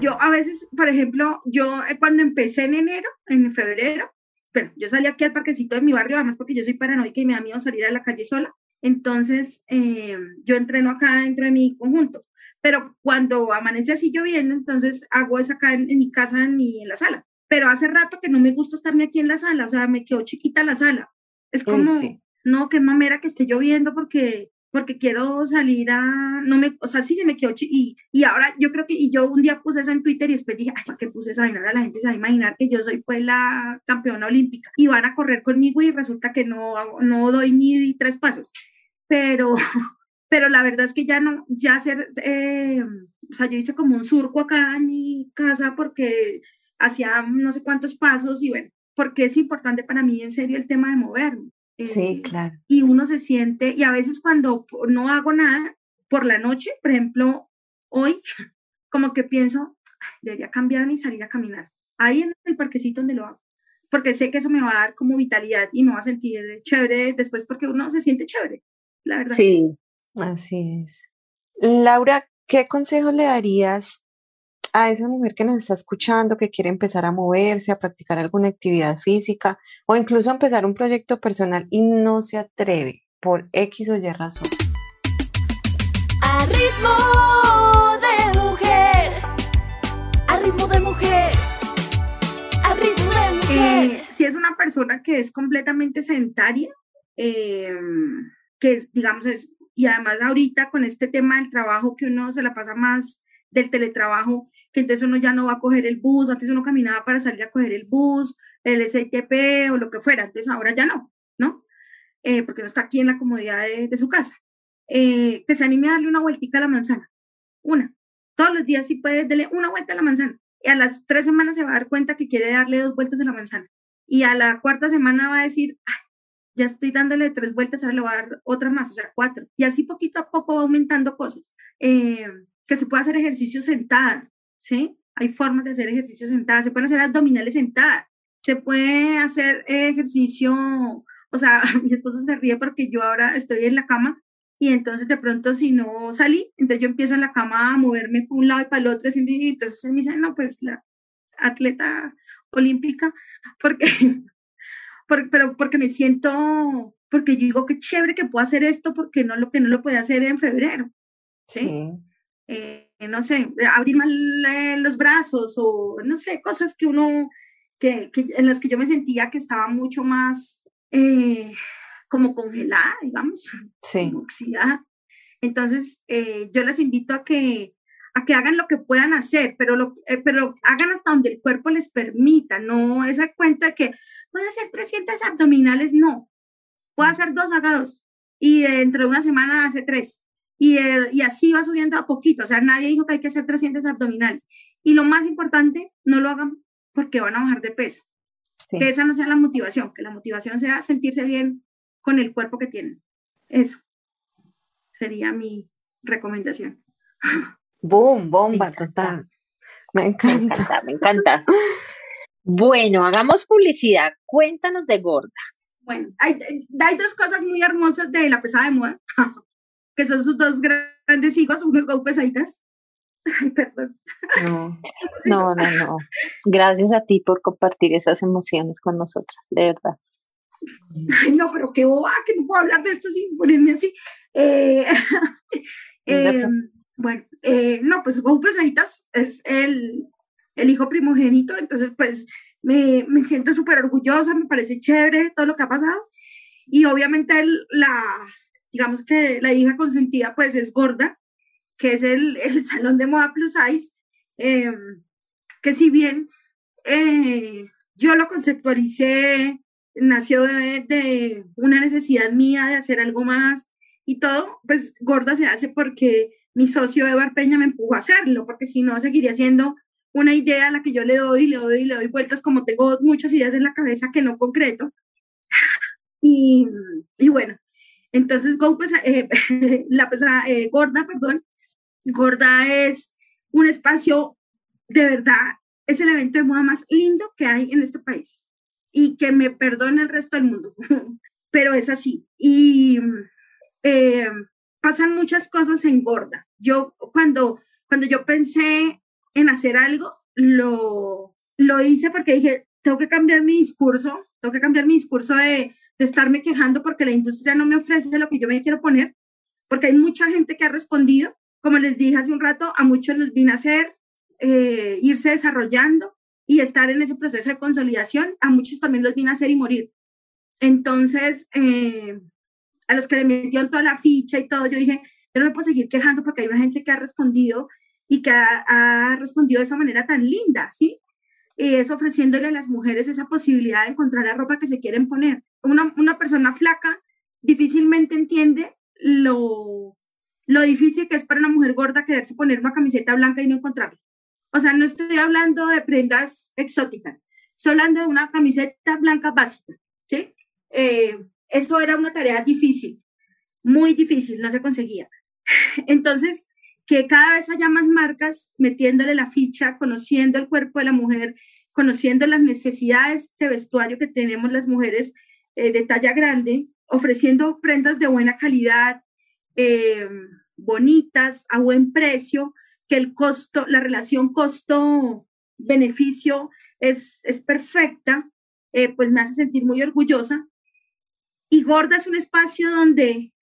Yo a veces, por ejemplo, yo eh, cuando empecé en enero, en febrero, bueno, yo salí aquí al parquecito de mi barrio, además porque yo soy paranoica y me da miedo salir a la calle sola. Entonces, eh, yo entreno acá dentro de mi conjunto. Pero cuando amanece así lloviendo, entonces hago es acá en, mi casa ni en la sala. Pero hace rato que no me gusta estarme aquí en la sala, o sea, me quedó chiquita la sala. Es como, no, qué mamera que esté lloviendo porque porque quiero salir a, no me, o sea, sí se me quedó, y, y ahora yo creo que, y yo un día puse eso en Twitter y después dije, ay, ¿para qué puse esa vaina? la gente se va a imaginar que yo soy pues la campeona olímpica y van a correr conmigo y resulta que no, no doy ni tres pasos. Pero, [LAUGHS] pero la verdad es que ya no, ya hacer, eh, o sea, yo hice como un surco acá en mi casa porque hacía no sé cuántos pasos y bueno, porque es importante para mí en serio el tema de moverme. Sí, eh, claro. Y uno se siente, y a veces cuando no hago nada por la noche, por ejemplo, hoy, [LAUGHS] como que pienso, debería cambiarme y salir a caminar. Ahí en el parquecito donde lo hago. Porque sé que eso me va a dar como vitalidad y me va a sentir chévere después porque uno se siente chévere, la verdad. Sí, así es. Laura, ¿qué consejo le darías a esa mujer que nos está escuchando, que quiere empezar a moverse, a practicar alguna actividad física o incluso empezar un proyecto personal y no se atreve por X o Y razón? A ritmo de mujer. A ritmo de mujer. A ritmo de mujer. Eh, si es una persona que es completamente sedentaria, eh, que es, digamos, es, y además ahorita con este tema del trabajo que uno se la pasa más del teletrabajo, que entonces uno ya no va a coger el bus, antes uno caminaba para salir a coger el bus, el STP o lo que fuera, entonces ahora ya no, ¿no? Eh, porque no está aquí en la comodidad de, su casa. Eh, que se anime a darle una vueltica a la manzana, una. Todos los días si puede, darle una vuelta a la manzana. Y a las tres semanas se va a dar cuenta que quiere darle dos vueltas a la manzana. Y a la cuarta semana va a decir, ya estoy dándole tres vueltas, ahora le voy a dar otra más, o sea, cuatro. Y así poquito a poco va aumentando cosas. Eh, que se puede hacer ejercicio sentada, ¿sí? Hay formas de hacer ejercicio sentada, se pueden hacer abdominales sentadas, se puede hacer ejercicio, o sea, [LAUGHS] mi esposo se ríe porque yo ahora estoy en la cama y entonces de pronto si no salí, entonces yo empiezo en la cama a moverme por un lado y para el otro, y entonces me dice, no, pues la atleta olímpica, [LAUGHS] porque, pero porque me siento, porque yo digo, qué chévere que puedo hacer esto, porque no lo que no lo puede hacer en febrero, ¿sí? Sí. Eh, no sé, abrir mal eh, los brazos o no sé, cosas que uno, que, que en las que yo me sentía que estaba mucho más eh, como congelada, digamos, Sí. oxidada. Entonces, eh, yo les invito a que, a que hagan lo que puedan hacer, pero, lo, eh, pero hagan hasta donde el cuerpo les permita, no esa cuenta de que puede hacer 300 abdominales, no. Puede hacer dos, haga dos. Y dentro de una semana hace tres y, el, y así va subiendo a poquito. O sea, nadie dijo que hay que hacer 300 abdominales. Y lo más importante, no lo hagan porque van a bajar de peso. Sí. Que esa no sea la motivación, que la motivación sea sentirse bien con el cuerpo que tienen. Eso sería mi recomendación. Boom, bomba, encanta. total. Me Me encanta. encanta, me encanta. Bueno, hagamos publicidad. Cuéntanos de Gorda. Bueno, hay, hay dos cosas muy hermosas de la pesada de moda, que son sus dos grandes hijos, unos go pesaditas. [LAUGHS] Ay, perdón. No. [LAUGHS] No, no, no. Gracias a ti por compartir esas emociones con nosotras, de verdad. Ay, no, pero qué boba, que no puedo hablar de esto sin ponerme así. Eh, [LAUGHS] eh, bueno, eh, no, pues Go Pesaditas es el, el hijo primogénito, entonces pues me, me siento súper orgullosa, me parece chévere todo lo que ha pasado. Y obviamente el- la, digamos que la hija consentida pues es Gorda, que es el, [LAUGHS] el salón de moda plus size, eh, que si bien eh, yo lo conceptualicé, nació de, de una necesidad mía de hacer algo más y todo, pues Gorda se hace porque mi socio Evar Peña me empujó a hacerlo, porque si no seguiría siendo una idea a la que yo le doy, le doy, le doy vueltas, como tengo muchas ideas en la cabeza que no concreto. [LAUGHS] Y, y bueno, entonces Go Pesa- eh, [LAUGHS] la pesa- eh, Gorda, perdón, Gorda es un espacio de verdad, es el evento de moda más lindo que hay en este país y que me perdone el resto del mundo, [LAUGHS] pero es así. Y eh, pasan muchas cosas en Gorda. Yo cuando, cuando yo pensé en hacer algo, lo, lo hice porque dije, tengo que cambiar mi discurso, tengo que cambiar mi discurso de, de estarme quejando porque la industria no me ofrece lo que yo me quiero poner, porque hay mucha gente que ha respondido, como les dije hace un rato, a muchos les vine a hacer eh, irse desarrollando y estar en ese proceso de consolidación, a muchos también los vine a hacer y morir. Entonces, eh, a los que le metieron toda la ficha y todo, yo dije, yo no me puedo seguir quejando porque hay una gente que ha respondido y que ha, ha respondido de esa manera tan linda, ¿sí? Y es ofreciéndole a las mujeres esa posibilidad de encontrar la ropa que se quieren poner. Una, una persona flaca difícilmente entiende lo, lo difícil que es para una mujer gorda quererse poner una camiseta blanca y no encontrarla. O sea, no estoy hablando de prendas exóticas, estoy hablando de una camiseta blanca básica, ¿sí? Eh, eso era una tarea difícil, muy difícil, no se conseguía. Entonces, que cada vez haya más marcas metiéndole la ficha, conociendo el cuerpo de la mujer, conociendo las necesidades de vestuario que tenemos las mujeres eh, de talla grande, ofreciendo prendas de buena calidad, eh, bonitas, a buen precio, que el costo, la relación costo-beneficio es, es perfecta, eh, pues me hace sentir muy orgullosa. Y Gorda es un espacio donde,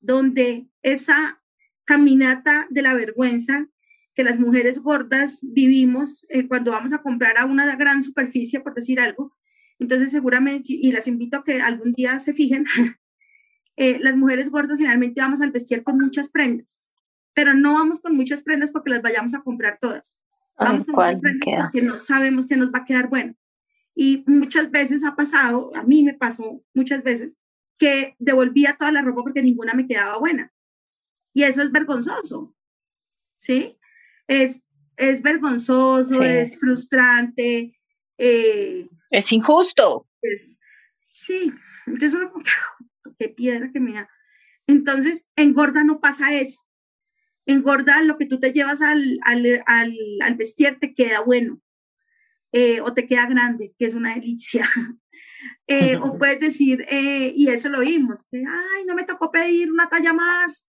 donde esa caminata de la vergüenza que las mujeres gordas vivimos eh, cuando vamos a comprar a una gran superficie, por decir algo. Entonces, seguramente, y las invito a que algún día se fijen, [LAUGHS] eh, las mujeres gordas generalmente vamos al vestir con muchas prendas, pero no vamos con muchas prendas porque las vayamos a comprar todas. Vamos con muchas prendas porque no sabemos que nos va a quedar bueno. Y muchas veces ha pasado, a mí me pasó muchas veces, que devolvía toda la ropa porque ninguna me quedaba buena. Y eso es vergonzoso, ¿sí? Es, es vergonzoso, es frustrante. Eh, es injusto. Es, sí, entonces uno, qué piedra que me da. Entonces, en gorda no pasa eso. En gorda lo que tú te llevas al, al, al, al vestir te queda bueno. Eh, o te queda grande, que es una delicia. [LAUGHS] Eh, o [LAUGHS] puedes decir, eh, y eso lo vimos, ay, no me tocó pedir una talla más,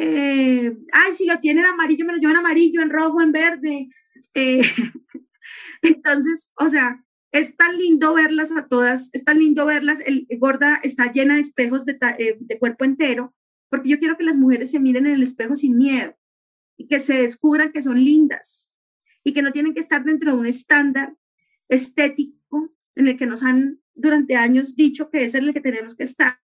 ay, si lo tienen amarillo, me lo llevan amarillo, en rojo, en verde. [LAUGHS] entonces, o sea, es tan lindo verlas a todas, es tan lindo verlas, el gorda está llena de espejos de, de cuerpo entero, porque yo quiero que las mujeres se miren en el espejo sin miedo y que se descubran que son lindas y que no tienen que estar dentro de un estándar estético en el que nos han durante años dicho que es en el que tenemos que estar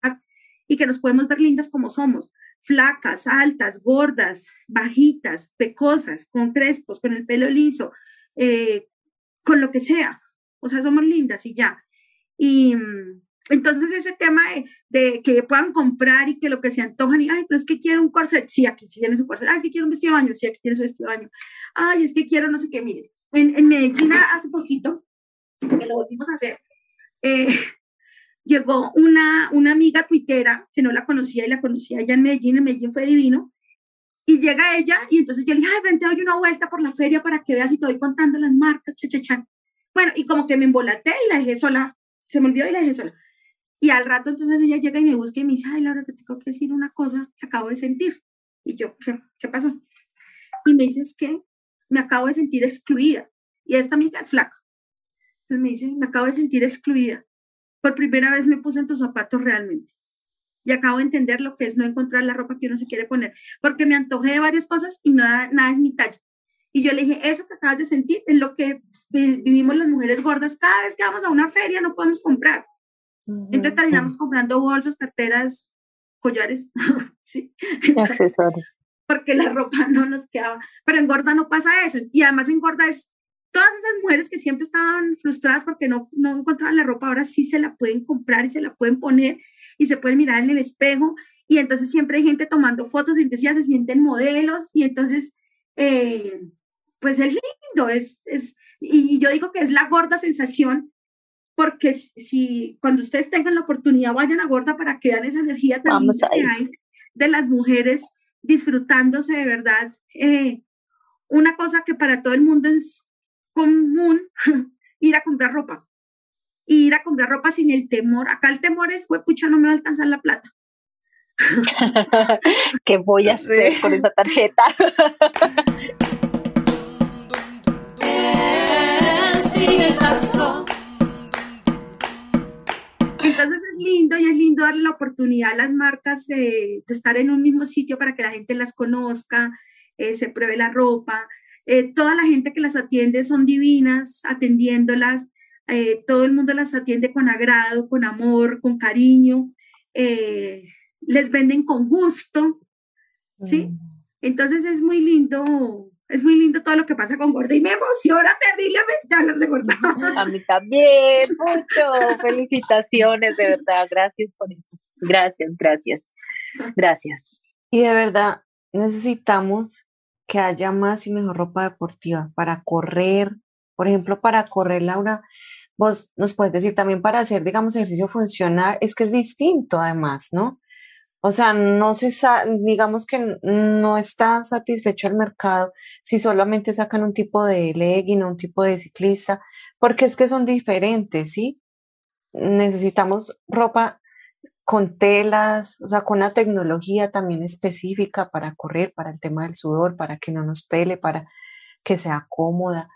y que nos podemos ver lindas como somos, flacas, altas, gordas, bajitas, pecosas, con crespos, con el pelo liso, eh, con lo que sea. O sea, somos lindas y ya. Y mm, entonces ese tema de, que puedan comprar y que lo que se antojan y, ay, pero es que quiero un corset, sí, aquí sí tienes un corset, ay, es que quiero un vestido de baño, sí, aquí tienes un vestido de baño, ay, es que quiero no sé qué, miren, en, en Medellín hace poquito que lo volvimos a hacer, eh, llegó una, una amiga tuitera que no la conocía y la conocía allá en Medellín, en Medellín fue divino, y llega ella y entonces yo le dije, ay, ven, te doy una vuelta por la feria para que veas y te voy contando las marcas, chachachan. Bueno, y como que me embolaté y la dejé sola, se me olvidó y la dejé sola. Y al rato entonces ella llega y me busca y me dice, ay, Laura, te tengo que decir una cosa que acabo de sentir. Y yo, ¿qué, qué pasó? Y me dice, es que me acabo de sentir excluida. Y esta amiga es flaca. Entonces me dice, me acabo de sentir excluida. Por primera vez me puse en tus zapatos realmente. Y acabo de entender lo que es no encontrar la ropa que uno se quiere poner. Porque me antojé de varias cosas y nada, nada es mi talla. Y yo le dije, eso que acabas de sentir es lo que vivimos las mujeres gordas. Cada vez que vamos a una feria no podemos comprar. Entonces terminamos comprando bolsos, carteras, collares, [LAUGHS] sí. accesorios. Porque la ropa no nos quedaba. Pero en gorda no pasa eso. Y además en gorda es todas esas mujeres que siempre estaban frustradas porque no, no encontraban la ropa, ahora sí se la pueden comprar y se la pueden poner y se pueden mirar en el espejo. Y entonces siempre hay gente tomando fotos y entonces ya se sienten modelos y entonces, eh, pues es lindo, es, es, y yo digo que es la gorda sensación porque si cuando ustedes tengan la oportunidad vayan a gorda para que vean esa energía también que hay de las mujeres disfrutándose de verdad. Eh, una cosa que para todo el mundo es común [LAUGHS] ir a comprar ropa. Ir a comprar ropa sin el temor. Acá el temor es, pucha, no me va a alcanzar la plata. [LAUGHS] ¿Qué voy a hacer con esa tarjeta? Entonces es lindo y es lindo darle la oportunidad a las marcas de estar en un mismo sitio para que la gente las conozca, eh, se pruebe la ropa, eh, toda la gente que las atiende son divinas atendiéndolas, eh, todo el mundo las atiende con agrado, con amor, con cariño, eh, les venden con gusto, ¿sí? Mm. Entonces es muy lindo, es muy lindo todo lo que pasa con Gorda y me emociona terriblemente hablar de Gorda. [LAUGHS] A mí también, mucho, felicitaciones, de verdad, gracias por eso, gracias, gracias, gracias. Y de verdad necesitamos que haya más y mejor ropa deportiva para correr, por ejemplo, para correr, Laura, vos nos puedes decir también para hacer, digamos, ejercicio funcional, es que es distinto además, ¿no? O sea, no se digamos que no está satisfecho el mercado si solamente sacan un tipo de legging o un tipo de ciclista, porque es que son diferentes, ¿sí? Necesitamos ropa con telas, o sea, con una tecnología también específica para correr, para el tema del sudor, para que no nos pele, para que sea cómoda.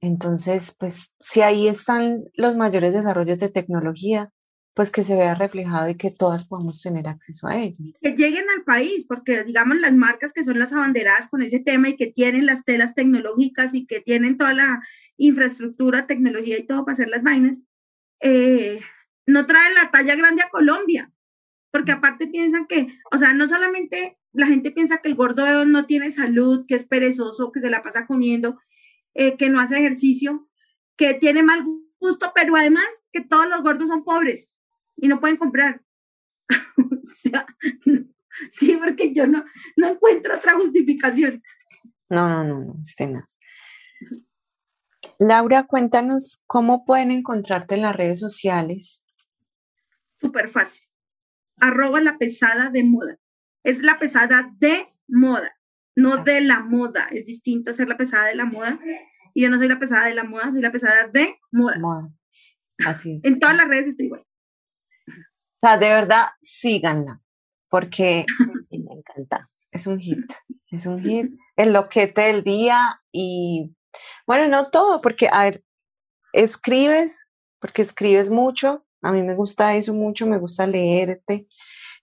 Entonces, pues si ahí están los mayores desarrollos de tecnología, pues que se vea reflejado y que todas podamos tener acceso a ello. Que lleguen al país, porque digamos las marcas que son las abanderadas con ese tema y que tienen las telas tecnológicas y que tienen toda la infraestructura, tecnología y todo para hacer las vainas, eh, no traen la talla grande a Colombia, porque aparte piensan que, o sea, no solamente la gente piensa que el gordo no tiene salud, que es perezoso, que se la pasa comiendo, eh, que no hace ejercicio, que tiene mal gusto, pero además que todos los gordos son pobres y no pueden comprar. [LAUGHS] o sea, [LAUGHS] sí, porque yo no, no encuentro otra justificación. No, no, no, no, escenas. Laura, cuéntanos cómo pueden encontrarte en las redes sociales. Súper fácil. Arroba la pesada de moda. Es la pesada de moda, no de la moda. Es distinto ser la pesada de la moda. Y yo no soy la pesada de la moda, soy la pesada de moda. moda. Así es. En todas las redes estoy igual. O sea, de verdad, síganla, porque [LAUGHS] me encanta. Es un hit, es un hit, el loquete del día y, bueno, no todo, porque, a ver, escribes, porque escribes mucho, a mí me gusta eso mucho, me gusta leerte,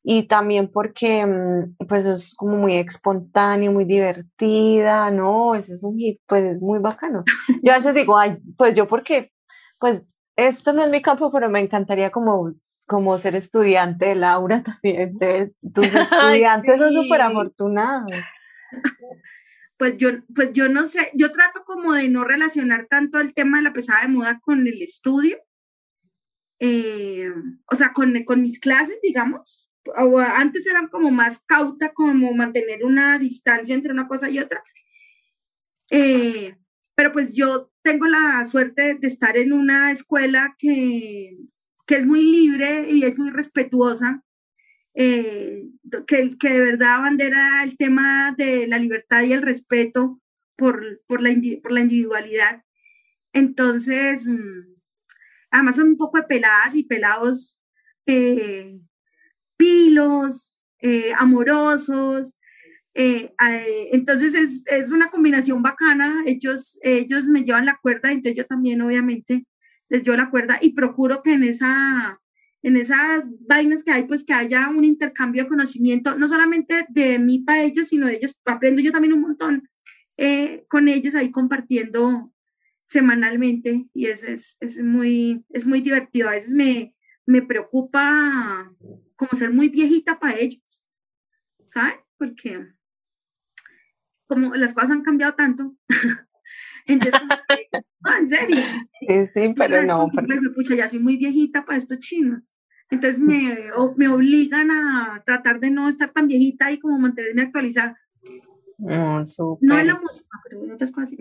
y también porque, mm, pues, es como muy espontáneo, muy divertida, no, ese es un hit, pues, es muy bacano. [LAUGHS] Yo a veces digo, ay, pues yo porque, pues, esto no es mi campo, pero me encantaría como como ser estudiante [LAUGHS] de Laura también. tus [LAUGHS] estudiantes son súper afortunados. Pues yo, pues yo no sé, yo trato como de no relacionar tanto el tema de la pesada de moda con el estudio, eh, o sea, con, con mis clases, digamos. O antes eran como más cauta, como mantener una distancia entre una cosa y otra. Eh, pero pues yo tengo la suerte de estar en una escuela que, que es muy libre y es muy respetuosa, eh, que, que, de verdad bandera el tema de la libertad y el respeto por, por, la, por la individualidad. Entonces, mm, además son un poco de peladas y pelados eh, pilos, eh, amorosos. entonces es, es, una combinación bacana. Ellos, ellos me llevan la cuerda, entonces yo también obviamente les dio la cuerda y procuro que en esa en esas vainas que hay, pues que haya un intercambio de conocimiento, no solamente de mí para ellos, sino de ellos, aprendo yo también un montón eh, con ellos ahí compartiendo semanalmente y es, es, es, muy, es muy divertido. A veces me, me preocupa como ser muy viejita para ellos, ¿sabes? Porque como las cosas han cambiado tanto, [LAUGHS] Entonces, en serio. Sí, sí, pero no. Pucha, ya soy muy viejita para estos chinos. Entonces me, me obligan a tratar de no estar tan viejita y como mantenerme actualizada. no, en la música, pero en otras cosas.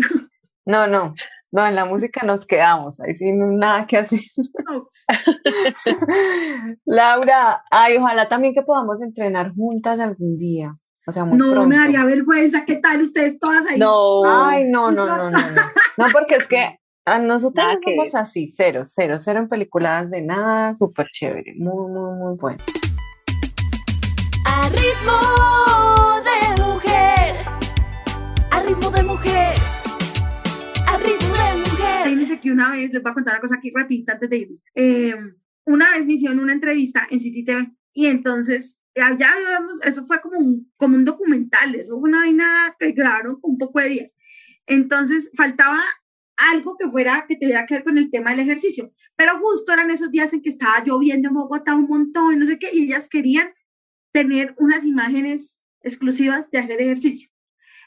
No, no, no, en la música nos quedamos, ahí sin nada que hacer. [LAUGHS] Laura, ay, ojalá también que podamos entrenar juntas algún día no, me daría vergüenza. ¿Qué tal ustedes todas ahí? No. Ay, no, no, no, no. No, porque es que a nosotros somos así, cero, cero, cero en películas de nada, súper chévere, muy, muy, muy bueno. A ritmo una vez, les voy a contar una cosa aquí rapidita antes de irnos. Eh, una vez me hicieron una entrevista en City TV y entonces allá eso fue como un, como un documental, eso fue una vaina que grabaron un poco de días. Entonces faltaba algo que fuera, que tuviera que ver con el tema del ejercicio, pero justo eran esos días en que estaba lloviendo en Bogotá un montón, no sé qué, y ellas querían tener unas imágenes exclusivas de hacer ejercicio.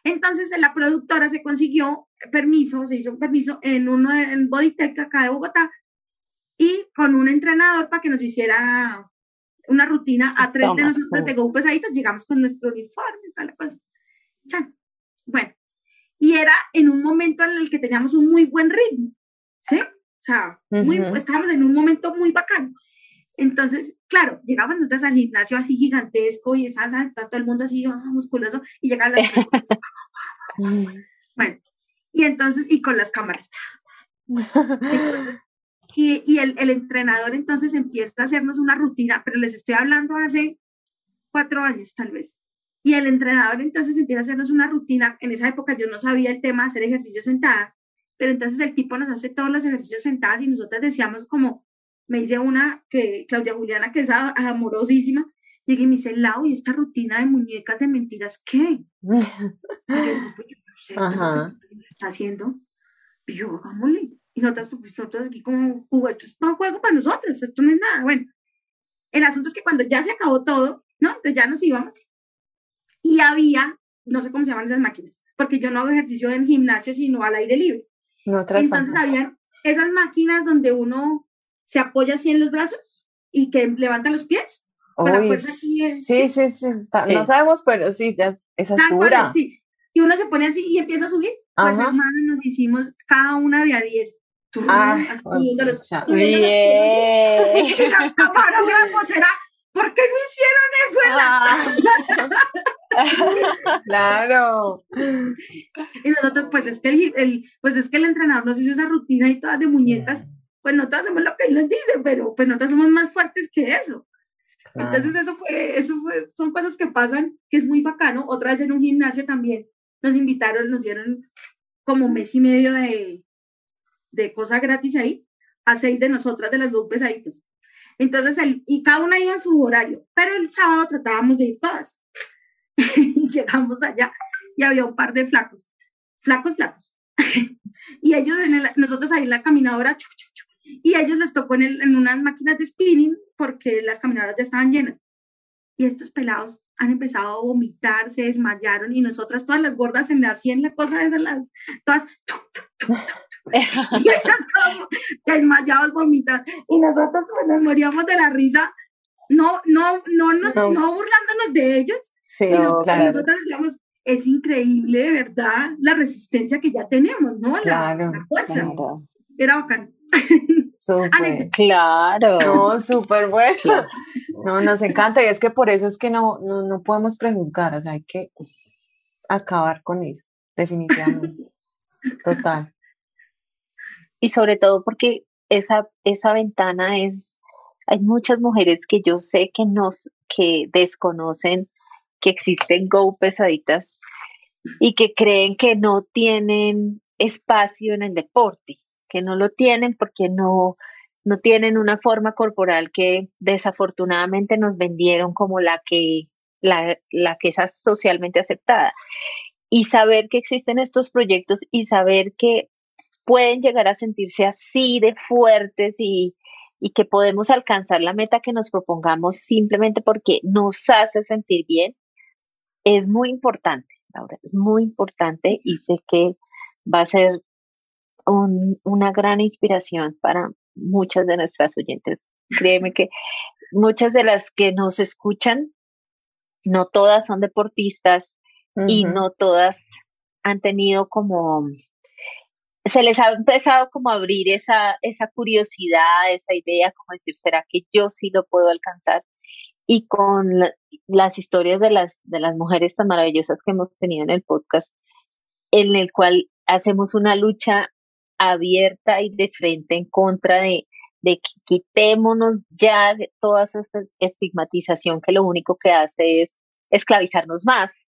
Entonces la productora se consiguió permiso, se hizo un permiso en uno en Bodytech acá de Bogotá y con un entrenador para que nos hiciera una rutina a tres de nosotros de Go pesaditas, llegamos con nuestro uniforme, tal cosa. Ya. Bueno, y era en un momento en el que teníamos un muy buen ritmo, ¿sí? O sea, muy, estábamos en un momento muy bacano. Entonces, claro, llegaban nosotros al gimnasio así gigantesco y esa, todo el mundo así ah, musculoso y llegaban las [LAUGHS] Bueno, y entonces, y con las cámaras. Entonces, Y, y el, el, entrenador entonces empieza a hacernos una rutina, pero les estoy hablando hace cuatro años tal vez. Y el entrenador entonces empieza a hacernos una rutina. En esa época yo no sabía el tema de hacer ejercicio sentada, pero entonces el tipo nos hace todos los ejercicios sentadas y nosotras decíamos como, me dice una que Claudia Juliana, que es amorosísima, llegué y me dice, Lau, ¿y esta rutina de muñecas de mentiras qué? [LAUGHS] Yo, pues, yo no sé, ¿qué está haciendo? Y yo, hagámosle. Y nosotras, pues, nosotros aquí como, esto es para juego para nosotros, esto no es nada. Bueno, el asunto es que cuando ya se acabó todo, ¿no? Entonces ya nos íbamos. Y había, no sé cómo se llaman esas máquinas, porque yo no hago ejercicio en gimnasio, sino al aire libre. No, Entonces habían esas máquinas donde uno se apoya así en los brazos y que levanta los pies. Con la fuerza aquí sí, sí, sí, no sabemos, pero sí, ya, esa es dura. sí. Y uno se pone así y empieza a subir. Pues hermano, nos hicimos cada una de a 10. Ah, subiendo los, subiendo los pies. [LAUGHS] Y las camarógrafos era, ¿por qué no hicieron eso ah. [LAUGHS] claro. Y nosotros, pues es que el, el, pues es que el entrenador nos hizo esa rutina y todas de muñecas pues nosotros hacemos lo que él nos dice, pero pues nosotros somos más fuertes que eso. Entonces eso fue, eso fue, son cosas que pasan, que es muy bacano. Otra vez en un gimnasio también nos invitaron, nos dieron como mes y medio de, de cosa gratis ahí, a seis de nosotras, de las dos pesaditas. Entonces, el, y cada una iba en su horario, pero el sábado tratábamos de ir todas. [LAUGHS] y llegamos allá y había un par de flacos, flacos, flacos. [LAUGHS] y ellos, en el, nosotros ahí en la caminadora, y a ellos les tocó en, en unas máquinas de spinning porque las caminadoras ya estaban llenas. Y estos pelados han empezado a vomitar, se desmayaron y nosotras todas las gordas en la en la cosa esa, las, todas, [LAUGHS] y ellas todas desmayados, vomitando. Y nosotros pues, nos moríamos de la risa, no, no, no, no, no. burlándonos de ellos, sino que nosotros decíamos, es increíble, ¿verdad? La resistencia que ya tenemos, ¿no? La, la fuerza. Era bacán. Súper. Claro. No, súper bueno. No, nos encanta y es que por eso es que no, no, no podemos prejuzgar, o sea, hay que acabar con eso, definitivamente. [LAUGHS] Total. Y sobre todo porque esa, esa ventana es, hay muchas mujeres que yo sé que nos, que desconocen que existen Go pesaditas y que creen que no tienen espacio en el deporte que no lo tienen porque no, no tienen una forma corporal que desafortunadamente nos vendieron como la que, la, la que es socialmente aceptada. Y saber que existen estos proyectos y saber que pueden llegar a sentirse así de fuertes y, y que podemos alcanzar la meta que nos propongamos simplemente porque nos hace sentir bien, es muy importante, Laura, es muy importante y sé que va a ser una gran inspiración para muchas de nuestras oyentes. Créeme que muchas de las que nos escuchan, no todas son deportistas y no todas han tenido como, se les ha empezado como a abrir esa, esa curiosidad, esa idea, como decir, ¿será que yo sí lo puedo alcanzar? Y con las historias de las, de las mujeres tan maravillosas que hemos tenido en el podcast, en el cual hacemos una lucha abierta y de frente en contra de, de que quitémonos ya de toda esa estigmatización que lo único que hace es esclavizarnos más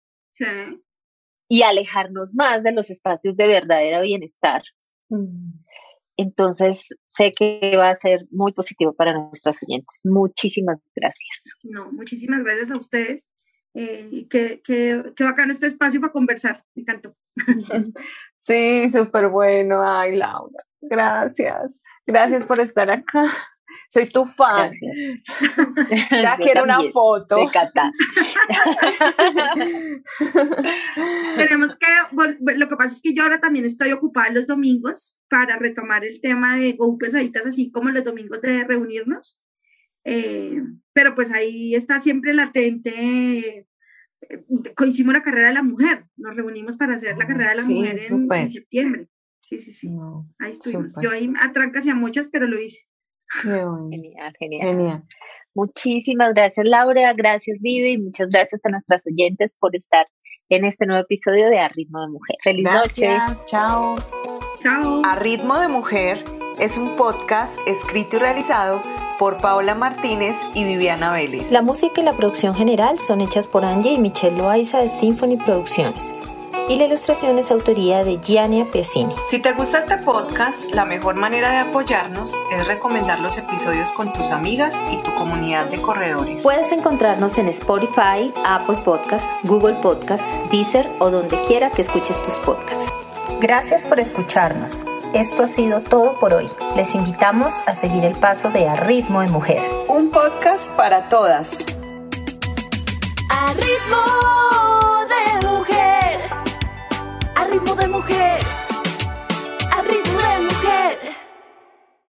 y alejarnos más de los espacios de verdadera bienestar. Mm. Entonces, sé que va a ser muy positivo para nuestros oyentes. Muchísimas gracias. No, muchísimas gracias a ustedes. Eh, qué, qué, qué bacán este espacio para conversar. Me encantó. [LAUGHS] Sí, súper bueno. Ay, Laura, gracias. Gracias por estar acá. Soy tu fan. Ya [LAUGHS] quiero una foto. [LAUGHS] Tenemos que, lo que pasa es que yo ahora también estoy ocupada los domingos para retomar el tema de Go Pesaditas, así como los domingos de reunirnos. Eh, pero pues ahí está siempre latente hicimos la carrera de la mujer, nos reunimos para hacer la ah, carrera de la mujer en, septiembre. Sí, sí, sí. ahí estuvimos. Yo ahí atrancas y a muchas, pero lo hice. Genial, genial. Muchísimas gracias, Laura. Gracias, Vivi. Y muchas gracias a nuestras oyentes por estar en este nuevo episodio de A Ritmo de Mujer. Feliz noche. Chao. Chao. A Ritmo de Mujer es un podcast escrito y realizado por Paola Martínez y Viviana Vélez. La música y la producción general son hechas por Angie y Michelle Loaiza de Symphony Producciones. Y la ilustración es autoría de Giannia Piacini. Si te gusta este podcast, la mejor manera de apoyarnos es recomendar los episodios con tus amigas y tu comunidad de corredores. Puedes encontrarnos en Spotify, Apple Podcasts, Google Podcasts, Deezer o donde quiera que escuches tus podcasts. Gracias por escucharnos. Esto ha sido todo por hoy. Les invitamos a seguir el paso de A Ritmo de Mujer. Un podcast para todas. A ritmo de mujer. A ritmo de mujer.